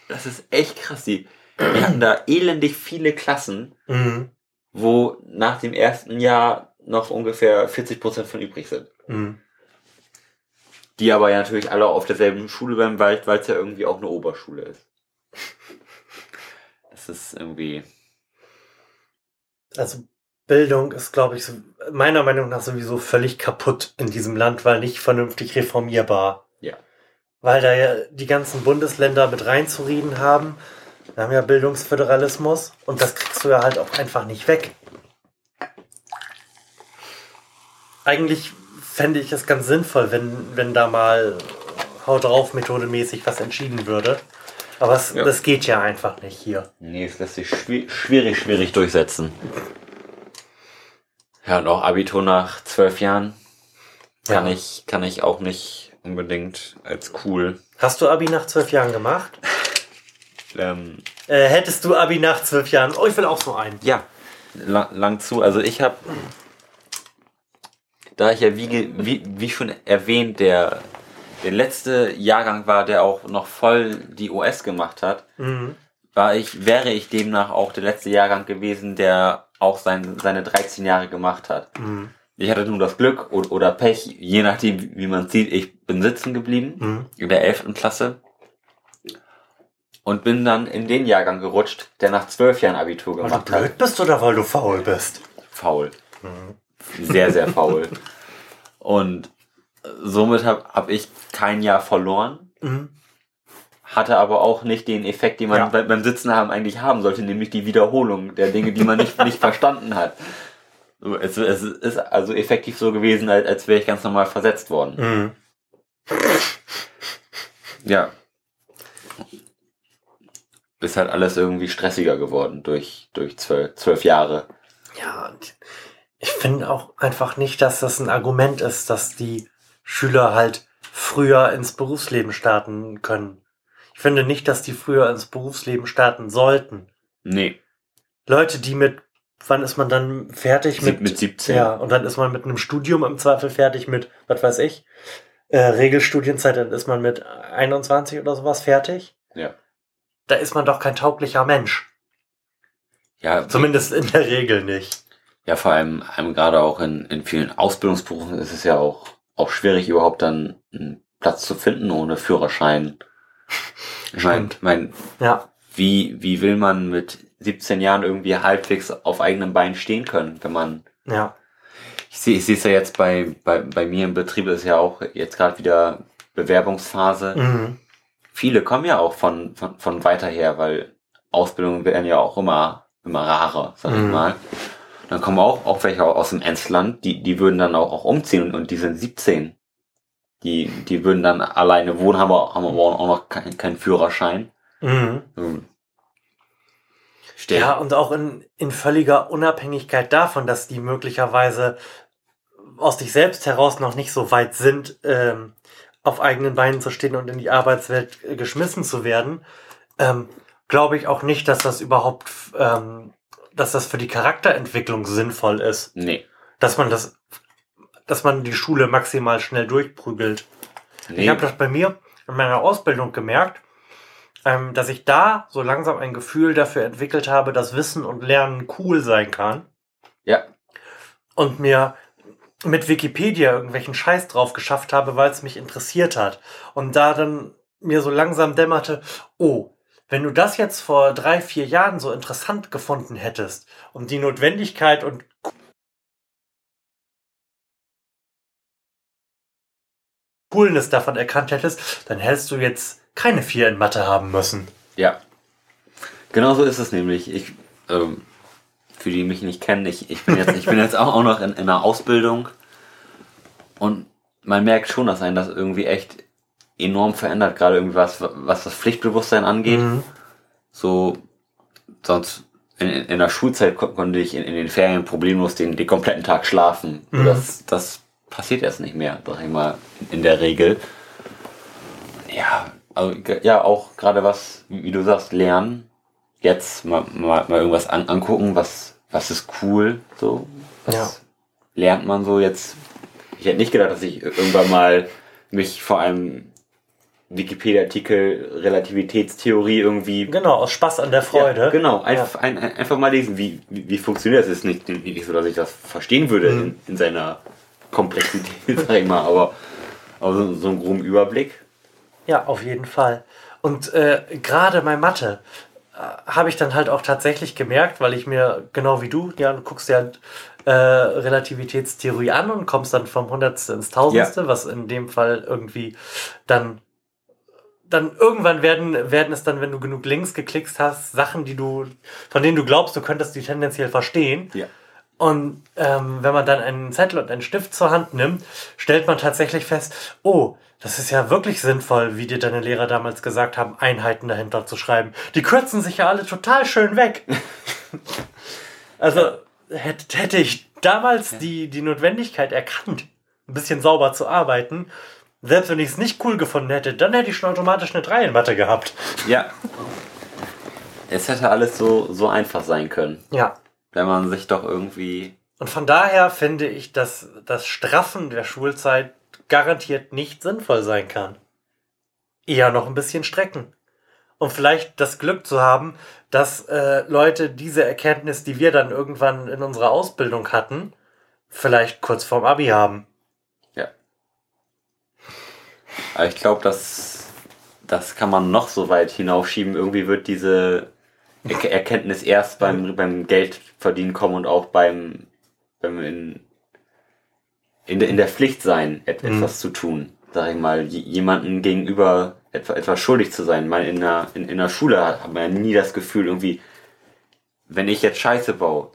Das ist echt krass. Die, die hatten da elendig viele Klassen, Mhm. wo nach dem ersten Jahr noch ungefähr 40% von übrig sind. Mhm. Die aber ja natürlich alle auf derselben Schule bleiben, weil weil es ja irgendwie auch eine Oberschule ist. Das ist irgendwie. Also Bildung ist, glaube ich, so, meiner Meinung nach sowieso völlig kaputt in diesem Land, weil nicht vernünftig reformierbar. Ja. Weil da ja die ganzen Bundesländer mit reinzureden haben. Wir haben ja Bildungsföderalismus und das kriegst du ja halt auch einfach nicht weg. Eigentlich fände ich es ganz sinnvoll, wenn, wenn da mal Haut drauf methodemäßig was entschieden würde. Aber es, Ja. das geht ja einfach nicht hier. Nee, es lässt sich schwi- schwierig, schwierig durchsetzen. Ja, und auch Abitur nach zwölf Jahren kann Ja. ich, kann ich auch nicht unbedingt als cool. Hast du Abi nach zwölf Jahren gemacht? Ähm, Äh, hättest du Abi nach zwölf Jahren? Oh, ich will auch so einen. Ja, lang, lang zu. Also ich habe, da ich ja wie, wie, wie schon erwähnt, der, der letzte Jahrgang war, der auch noch voll die OS gemacht hat, Mhm. war ich, wäre ich demnach auch der letzte Jahrgang gewesen, der auch sein, seine 13 Jahre gemacht hat. Mhm. Ich hatte nur das Glück oder, oder Pech, je nachdem, wie- wie man sieht, ich bin sitzen geblieben Mhm. in der 11. Klasse. Und bin dann in den Jahrgang gerutscht, der nach zwölf Jahren Abitur Weil du gemacht hat. blöd bist oder weil du faul bist? Faul. Sehr, sehr faul. Und somit habe hab ich kein Jahr verloren. Mhm. Hatte aber auch nicht den Effekt, den man Ja. bei- beim Sitzen haben eigentlich haben sollte, nämlich die Wiederholung der Dinge, die man nicht, nicht verstanden hat. Es, es ist also effektiv so gewesen, als, als wäre ich ganz normal versetzt worden. Mhm. Ja. Ist halt alles irgendwie stressiger geworden durch, durch zwölf, zwölf Jahre. Ja, ich finde auch einfach nicht, dass das ein Argument ist, dass die Schüler halt früher ins Berufsleben starten können. Ich finde nicht, dass die früher ins Berufsleben starten sollten. Nee, Leute, die mit, wann ist man dann fertig mit, mit, mit 17. ja, und dann ist man mit einem Studium im Zweifel fertig mit, was weiß ich, äh, Regelstudienzeit, dann ist man mit 21 oder sowas fertig. Ja. Da ist man doch kein tauglicher Mensch. Ja, Zumindest in der Regel nicht. ja, vor allem, einem gerade auch in, in vielen Ausbildungsberufen ist es ja auch, auch schwierig, überhaupt dann einen Platz zu finden ohne Führerschein. Ich mein, mein, Ja. wie, wie will man mit 17 Jahren irgendwie halbwegs auf eigenem Bein stehen können, wenn man Ja. Ich sehe ich sehe es ja jetzt bei, bei, bei mir im Betrieb ist ja auch jetzt gerade wieder Bewerbungsphase. Mhm. Viele kommen ja auch von, von, von weiter her, weil Ausbildungen werden ja auch immer, immer rarer, sag ich Mhm. mal. Dann kommen auch, auch welche aus dem Emsland, die, die würden dann auch, auch umziehen und, und die sind 17. Die, die würden dann alleine wohnen, haben aber, haben aber auch noch keinen keinen Führerschein. Mhm. Hm. Stell- Ja, und auch in, in völliger Unabhängigkeit davon, dass die möglicherweise aus sich selbst heraus noch nicht so weit sind, ähm, auf eigenen Beinen zu stehen und in die Arbeitswelt äh, geschmissen zu werden, ähm, glaube ich auch nicht, dass das überhaupt, ähm, dass das für die Charakterentwicklung sinnvoll ist, Nee. dass man das, dass man die Schule maximal schnell durchprügelt. nee. Ich habe das bei mir in meiner Ausbildung gemerkt, ähm, dass ich da so langsam ein Gefühl dafür entwickelt habe, dass Wissen und Lernen cool sein kann ja. und mir mit Wikipedia irgendwelchen Scheiß drauf geschafft habe, weil es mich interessiert hat. Und da dann mir so langsam dämmerte, oh, wenn du das jetzt vor drei, vier Jahren so interessant gefunden hättest und die Notwendigkeit und Coolness davon erkannt hättest, dann hättest du jetzt keine vier in Mathe haben müssen. Ja. Genau so ist es nämlich. Ich, ähm, für die, mich nicht kennen, ich, ich bin jetzt, ich bin jetzt auch, auch noch in, in einer Ausbildung und man merkt schon, dass einen das irgendwie echt enorm verändert, gerade irgendwie was, was das Pflichtbewusstsein angeht. Mhm. So, sonst in, in, der Schulzeit kon konnte ich in, in den Ferien problemlos den, den kompletten Tag schlafen. Mhm. Das, das passiert erst nicht mehr, sag ich mal, in der Regel. Ja, also ja, auch gerade was, wie du sagst, lernen. Jetzt mal, mal, mal irgendwas an, angucken, was, was ist cool, so. Was Ja. lernt man so jetzt? Ich hätte nicht gedacht, dass ich irgendwann mal mich vor einem Wikipedia-Artikel Relativitätstheorie irgendwie Genau, aus Spaß an der Freude. ja, genau, einfach, ein, ein, einfach mal lesen, wie, wie, wie funktioniert das. Es ist nicht, nicht so, dass ich das verstehen würde Mhm. in, in seiner Komplexität, sag ich mal, aber, aber so, so einen groben Überblick. Ja, auf jeden Fall. Und äh, gerade bei Mathe habe ich dann halt auch tatsächlich gemerkt, weil ich mir, genau wie du, ja, du guckst ja äh, Relativitätstheorie an und kommst dann vom Hundertste ins Tausendste, was in dem Fall irgendwie dann dann irgendwann werden, werden es dann, wenn du genug links geklickt hast, Sachen, die du, von denen du glaubst, du könntest die tendenziell verstehen. Ja. Und ähm, wenn man dann einen Zettel und einen Stift zur Hand nimmt, stellt man tatsächlich fest, oh, das ist ja wirklich sinnvoll, wie dir deine Lehrer damals gesagt haben, Einheiten dahinter zu schreiben. Die kürzen sich ja alle total schön weg. also hätte, hätte ich damals die, die Notwendigkeit erkannt, ein bisschen sauber zu arbeiten, selbst wenn ich es nicht cool gefunden hätte, dann hätte ich schon automatisch eine 3 in Mathe gehabt. Ja. Es hätte alles so, so einfach sein können, Ja. Wenn man sich doch irgendwie. Und von daher finde ich, dass das Straffen der Schulzeit garantiert nicht sinnvoll sein kann. Eher noch ein bisschen strecken. Und vielleicht das Glück zu haben, dass äh, Leute diese Erkenntnis, die wir dann irgendwann in unserer Ausbildung hatten, vielleicht kurz vorm Abi haben. Ja. Aber ich glaube, dass das kann man noch so weit hinaufschieben. Irgendwie wird diese Erkenntnis erst beim, beim Geldverdienen kommen und auch beim, beim in, in, der, in der Pflicht sein, et, mhm. etwas zu tun. Sag ich mal, jemanden gegenüber etwa, etwas schuldig zu sein. Mal in der, in, in der Schule hat, man ja nie das Gefühl, irgendwie, wenn ich jetzt Scheiße baue,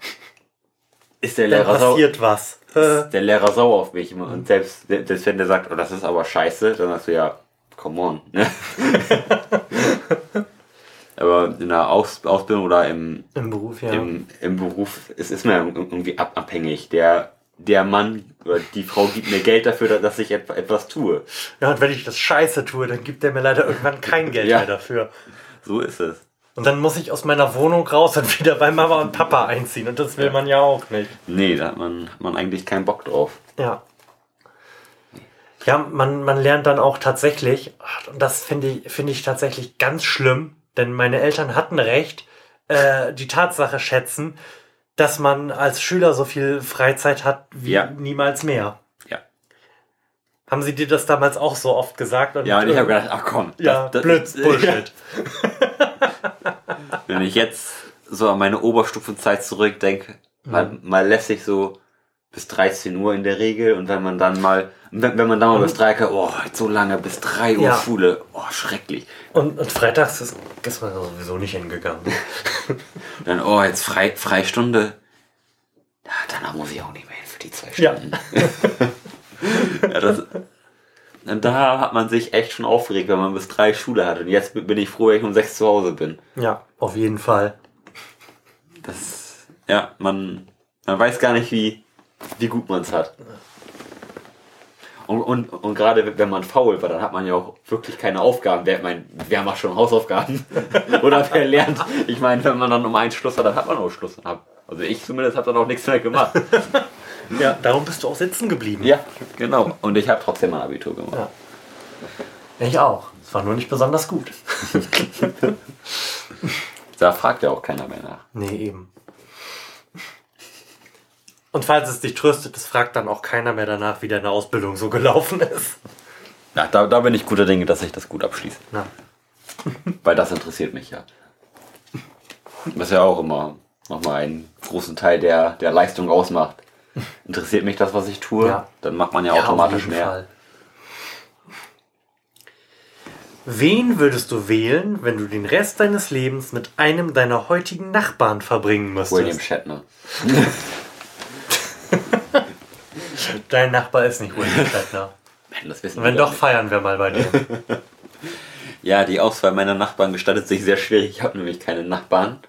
ist der Lehrer passiert sauer. was. Ist der Lehrer sauer auf mich. Und selbst, selbst wenn der sagt, oh, das ist aber scheiße, dann sagst du ja, come on. Aber in der Aus Ausbildung oder im, Im Beruf, ja. Im, im Beruf, es ist mir irgendwie ab abhängig. Der, der Mann oder die Frau gibt mir Geld dafür, dass ich etwas tue. Ja, und wenn ich das scheiße tue, dann gibt der mir leider irgendwann kein Geld ja. mehr dafür. So ist es. Und dann muss ich aus meiner Wohnung raus und wieder bei Mama und Papa einziehen. Und das will man ja auch nicht. Nee, da hat man, hat man eigentlich keinen Bock drauf. Ja. Ja, man, man lernt dann auch tatsächlich, und das finde ich, finde ich tatsächlich ganz schlimm, denn meine Eltern hatten recht, äh, die Tatsache schätzen, dass man als Schüler so viel Freizeit hat wie ja. niemals mehr. Ja. Haben sie dir das damals auch so oft gesagt? Und ja, und ich habe gedacht, ach komm. Ja, das, blöd, Bullshit. Wenn ich jetzt so an meine Oberstufenzeit zurückdenke, mhm. mal, mal lässig so bis 13 Uhr in der Regel und wenn man dann mal, wenn, wenn man dann mal bis 3 Uhr, oh, so lange bis 3 Uhr ja. Schule, oh, schrecklich. Und, und freitags ist, man sowieso nicht hingegangen. dann, oh, jetzt Frei, Freistunde. Ja, danach muss ich auch nicht mehr hin für die zwei Stunden. Ja. ja das, und da hat man sich echt schon aufgeregt, wenn man bis drei Schule hat. Und jetzt bin ich froh, wenn ich um sechs zu Hause bin. Ja, auf jeden Fall. Das, ja, man, man weiß gar nicht, wie, wie gut man es hat. Und, und, und gerade wenn man faul war, dann hat man ja auch wirklich keine Aufgaben. Wer, mein, wer macht schon Hausaufgaben? Oder wer lernt? Ich meine, wenn man dann um einen Schluss hat, dann hat man auch Schluss. Also ich zumindest habe dann auch nichts mehr gemacht. Ja, darum bist du auch sitzen geblieben. Ja, genau. Und ich habe trotzdem mein Abitur gemacht. Ja. Ich auch. Es war nur nicht besonders gut. da fragt ja auch keiner mehr nach. Nee, eben. Und falls es dich tröstet, es fragt dann auch keiner mehr danach, wie deine Ausbildung so gelaufen ist. Ja, da, da bin ich guter Dinge, dass ich das gut abschließe. Na. Weil das interessiert mich ja. Was ja auch immer nochmal einen großen Teil der, der Leistung ausmacht. Interessiert mich das, was ich tue, ja. dann macht man ja, ja automatisch mehr. Fall. Wen würdest du wählen, wenn du den Rest deines Lebens mit einem deiner heutigen Nachbarn verbringen müsstest? William Shatner. Dein Nachbar ist nicht William Shatner. das wissen wenn doch, nicht. feiern wir mal bei dir. ja, die Auswahl meiner Nachbarn gestaltet sich sehr schwierig. Ich habe nämlich keine Nachbarn.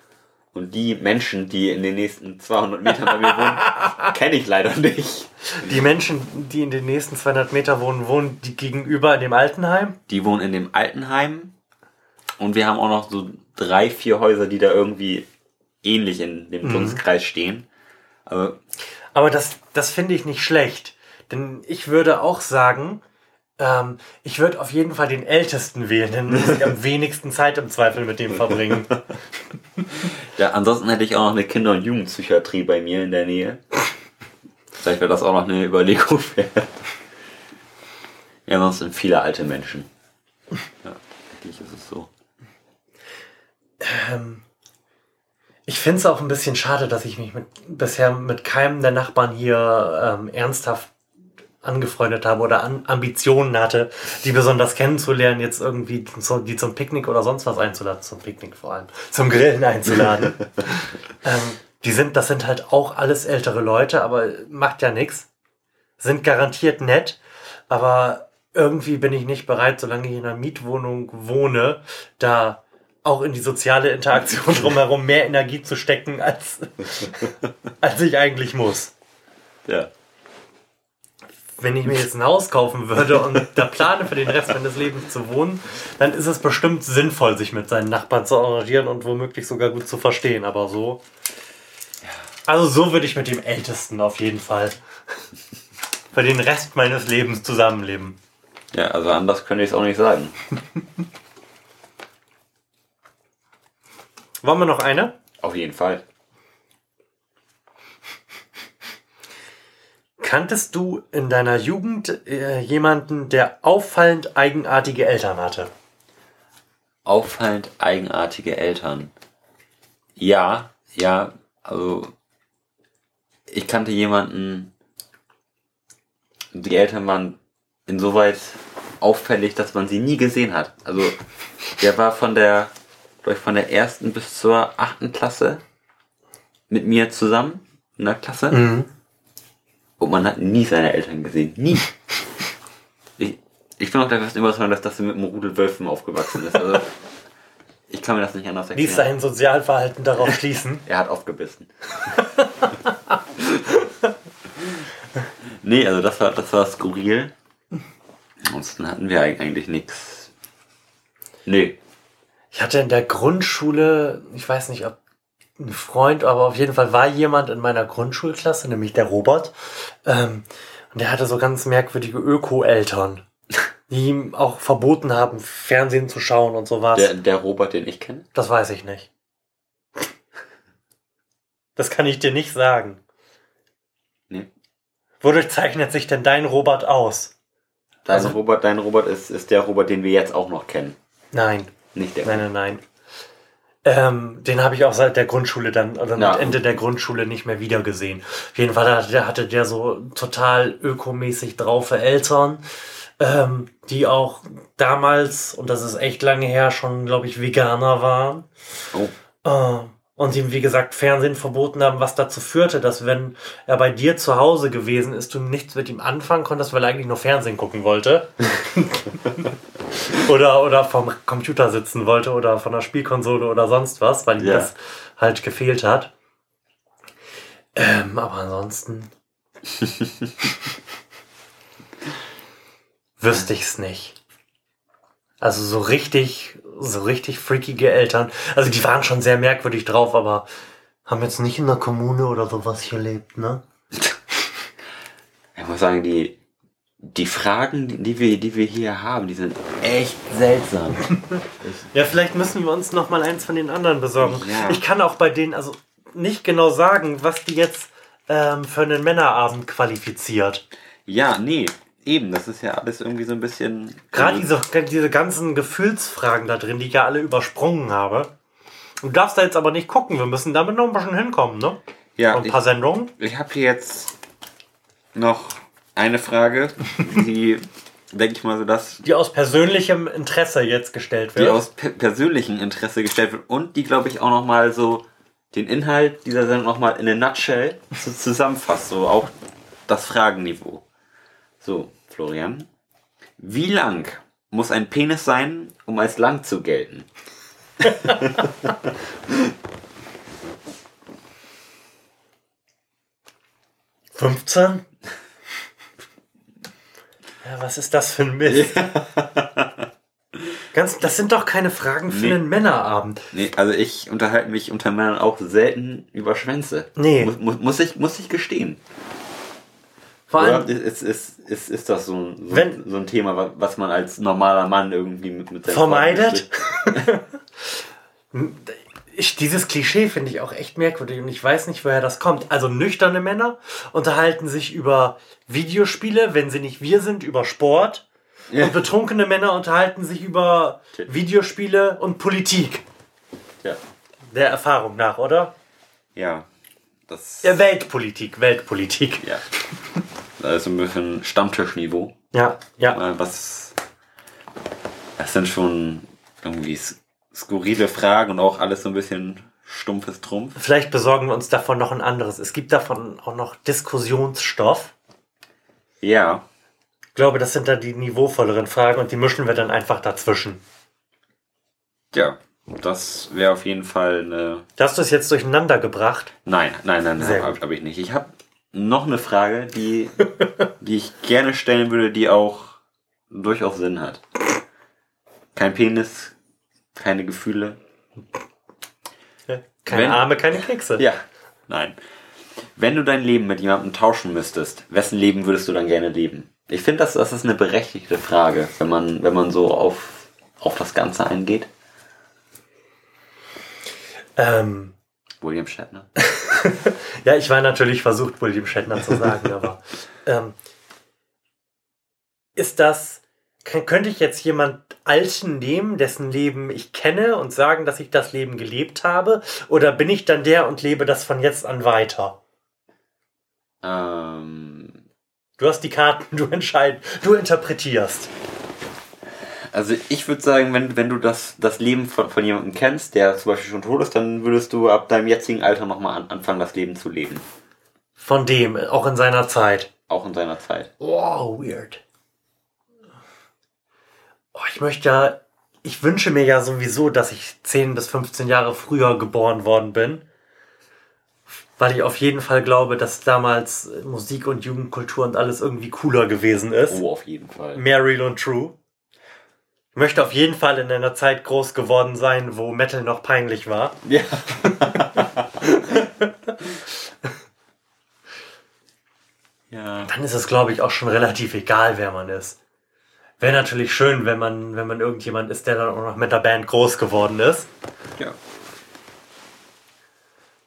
Und die Menschen, die in den nächsten 200 Metern bei mir wohnen, kenne ich leider nicht. Die Menschen, die in den nächsten 200 Metern wohnen, wohnen die gegenüber in dem Altenheim? Die wohnen in dem Altenheim. Und wir haben auch noch so drei, vier Häuser, die da irgendwie ähnlich in dem Dunstkreis mhm. stehen. Aber, Aber das, das finde ich nicht schlecht. Denn ich würde auch sagen, ähm, ich würde auf jeden Fall den Ältesten wählen, denn muss ich am wenigsten Zeit im Zweifel mit dem verbringen. Ja, ansonsten hätte ich auch noch eine Kinder- und Jugendpsychiatrie bei mir in der Nähe. Vielleicht wäre das auch noch eine Überlegung wert. Ja, sonst sind viele alte Menschen. Ja, eigentlich ist es so. Ähm, ich finde es auch ein bisschen schade, dass ich mich mit, bisher mit keinem der Nachbarn hier ähm, ernsthaft angefreundet habe oder an Ambitionen hatte, die besonders kennenzulernen, jetzt irgendwie so, die zum Picknick oder sonst was einzuladen, zum Picknick vor allem, zum Grillen einzuladen. ähm, die sind, das sind halt auch alles ältere Leute, aber macht ja nichts. Sind garantiert nett, aber irgendwie bin ich nicht bereit, solange ich in einer Mietwohnung wohne, da auch in die soziale Interaktion drumherum mehr Energie zu stecken, als, als ich eigentlich muss. Ja wenn ich mir jetzt ein Haus kaufen würde und da plane für den Rest meines Lebens zu wohnen, dann ist es bestimmt sinnvoll, sich mit seinen Nachbarn zu arrangieren und womöglich sogar gut zu verstehen. Aber so. Also so würde ich mit dem Ältesten auf jeden Fall für den Rest meines Lebens zusammenleben. Ja, also anders könnte ich es auch nicht sagen. Wollen wir noch eine? Auf jeden Fall. Kanntest du in deiner Jugend äh, jemanden, der auffallend eigenartige Eltern hatte? auffallend eigenartige Eltern. Ja, ja, also ich kannte jemanden, die Eltern waren insoweit auffällig, dass man sie nie gesehen hat. Also der war von der, glaube ich, von der ersten bis zur achten Klasse mit mir zusammen in der Klasse. Mhm. Und man hat nie seine Eltern gesehen. Nie. Ich, ich bin auch der festen Überzeugung, dass das mit einem Rudel Wölfen aufgewachsen ist. Also, ich kann mir das nicht anders Ließ erklären. sein Sozialverhalten darauf schließen. Er hat aufgebissen. nee, also das war, das war skurril. Ansonsten hatten wir eigentlich nichts. Nee. Ich hatte in der Grundschule, ich weiß nicht, ob ein Freund, aber auf jeden Fall war jemand in meiner Grundschulklasse, nämlich der Robert. Ähm, und der hatte so ganz merkwürdige Öko-Eltern, die ihm auch verboten haben, Fernsehen zu schauen und sowas. Der, der Robert, den ich kenne? Das weiß ich nicht. Das kann ich dir nicht sagen. Nee. Wodurch zeichnet sich denn dein Robert aus? Dein Also- Robert, dein Robert ist, ist der Robert, den wir jetzt auch noch kennen. Nein, Nicht der. nein, nein, nein. Ähm, den habe ich auch seit der Grundschule dann, oder Ja. mit Ende der Grundschule nicht mehr wieder gesehen. Auf jeden Fall hatte der, hatte der so total ökomäßig draufe Eltern, ähm, die auch damals, und das ist echt lange her, schon, glaube ich, Veganer waren. Oh. Äh, und ihm, wie gesagt, Fernsehen verboten haben, was dazu führte, dass wenn er bei dir zu Hause gewesen ist, du nichts mit ihm anfangen konntest, weil er eigentlich nur Fernsehen gucken wollte. oder, oder vom Computer sitzen wollte oder von der Spielkonsole oder sonst was, weil ihm Ja. das halt gefehlt hat. Ähm, aber ansonsten wüsste ich's nicht. Also so richtig, so richtig freakige Eltern. Also die waren schon sehr merkwürdig drauf, aber haben jetzt nicht in der Kommune oder sowas gelebt, ne? Ich muss sagen, die, die Fragen, die- die wir, die wir hier haben, die sind echt seltsam. Ja, vielleicht müssen wir uns noch mal eins von den anderen besorgen. Ja. Ich kann auch bei denen also nicht genau sagen, was die jetzt ähm, für einen Männerabend qualifiziert. ja, nee, eben, das ist ja alles irgendwie so ein bisschen. Gerade diese, diese ganzen Gefühlsfragen da drin, die ich ja alle übersprungen habe. Du darfst da jetzt aber nicht gucken, wir müssen damit noch ein bisschen hinkommen, ne? Ja, Und ein paar ich, Sendungen. ich habe hier jetzt noch eine Frage, die, denke ich mal, so dass Die aus persönlichem Interesse jetzt gestellt die wird. aus pe persönlichem Interesse gestellt wird und die, glaube ich, auch nochmal so den Inhalt dieser Sendung nochmal in a nutshell zusammenfasst, so auch das Fragenniveau. So, Florian. Wie lang muss ein Penis sein, um als lang zu gelten? 15? Ja, was ist das für ein Mist? Ganz, das sind doch keine Fragen für Nee. einen Männerabend. Nee, also ich unterhalte mich unter Männern auch selten über Schwänze. Nee. Muss, muss, muss, ich, muss ich gestehen. Vor Oder allem, ist, ist, ist, ist das so ein, so, Wenn- so ein Thema, wa- was man als normaler Mann irgendwie mit, mit Vermeidet? Ich, dieses Klischee finde ich auch echt merkwürdig und ich weiß nicht, woher das kommt. Also nüchterne Männer unterhalten sich über Videospiele, wenn sie nicht wir sind, über Sport. Ja. Und betrunkene Männer unterhalten sich über Tja. Videospiele und Politik. Ja. Der Erfahrung nach, oder? Ja. Das, Ja, Weltpolitik, Weltpolitik. ja. Ist ein bisschen Stammtischniveau. Ja, ja. Äh, Was. Das sind schon irgendwie skurrile Fragen und auch alles so ein bisschen stumpfes Trumpf. Vielleicht besorgen wir uns davon noch ein anderes. Es gibt davon auch noch Diskussionsstoff. Ja. Ich glaube, das sind dann die niveauvolleren Fragen und die mischen wir dann einfach dazwischen. Ja. Das wäre auf jeden Fall eine. Da hast du es jetzt durcheinander gebracht. Nein, nein, nein, nein, habe hab ich nicht. Ich habe noch eine Frage, die, die ich gerne stellen würde, die auch durchaus Sinn hat. Kein Penis, keine Gefühle. Keine Wenn- Arme, keine Kekse. Ja, nein. Wenn du dein Leben mit jemandem tauschen müsstest, wessen Leben würdest du dann gerne leben? Ich finde, das, das ist eine berechtigte Frage, wenn man, wenn man so auf, auf das Ganze eingeht. Ähm, William Shatner. ja, ich war natürlich versucht, William Shatner zu sagen, aber ähm, ist das könnte ich jetzt jemand Alten nehmen, dessen Leben ich kenne und sagen, dass ich das Leben gelebt habe? Oder bin ich dann der und lebe das von jetzt an weiter? Ähm, Du hast die Karten, du entscheidest, du interpretierst. Also ich würde sagen, wenn, wenn du das, das Leben von, von jemandem kennst, der zum Beispiel schon tot ist, dann würdest du ab deinem jetzigen Alter nochmal an, anfangen, das Leben zu leben. Von dem, auch in seiner Zeit. Auch in seiner Zeit. Wow, weird. Oh, ich möchte ja, ich wünsche mir ja sowieso, dass ich 10 bis 15 Jahre früher geboren worden bin. Weil ich auf jeden Fall glaube, dass damals Musik und Jugendkultur und alles irgendwie cooler gewesen ist. Oh, auf jeden Fall. Mehr real und true. Ich möchte auf jeden Fall in einer Zeit groß geworden sein, wo Metal noch peinlich war. Ja. ja. Dann ist es, glaube ich, auch schon relativ egal, wer man ist. Wäre natürlich schön, wenn man, wenn man irgendjemand ist, der dann auch noch mit der Band groß geworden ist. Ja.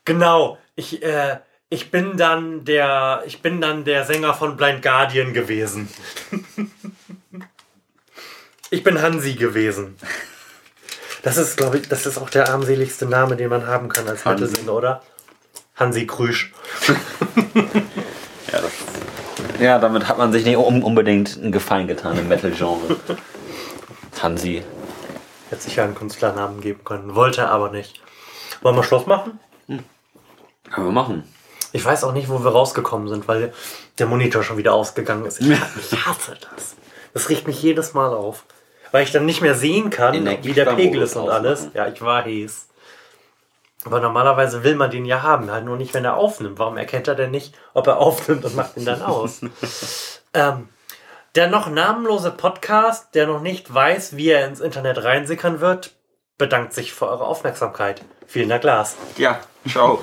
Genau. Ich, äh, ich bin dann der, ich bin dann der Sänger von Blind Guardian gewesen. ich bin Hansi gewesen. Das ist, glaube ich, das ist auch der armseligste Name, den man haben kann als. Metal-Sänger, oder? Hansi Krüsch. Ja, das, ja, damit hat man sich nicht un- unbedingt einen Gefallen getan im Metal-Genre. Hansi. Hätte sich ja einen Künstlernamen geben können. Wollte er aber nicht. Wollen wir Schluss machen? Können wir machen. Ich weiß auch nicht, wo wir rausgekommen sind, weil der Monitor schon wieder ausgegangen ist. Ich, ich hasse das. Das riecht mich jedes Mal auf. Weil ich dann nicht mehr sehen kann, wie der Pegel ist und alles. Ja, ich weiß. Aber normalerweise will man den ja haben, halt nur nicht, wenn er aufnimmt. Warum erkennt er denn nicht, ob er aufnimmt und macht ihn dann aus? ähm, der noch namenlose Podcast, der noch nicht weiß, wie er ins Internet reinsickern wird, bedankt sich für eure Aufmerksamkeit. Vielen Dank, Lars. Ja, ciao.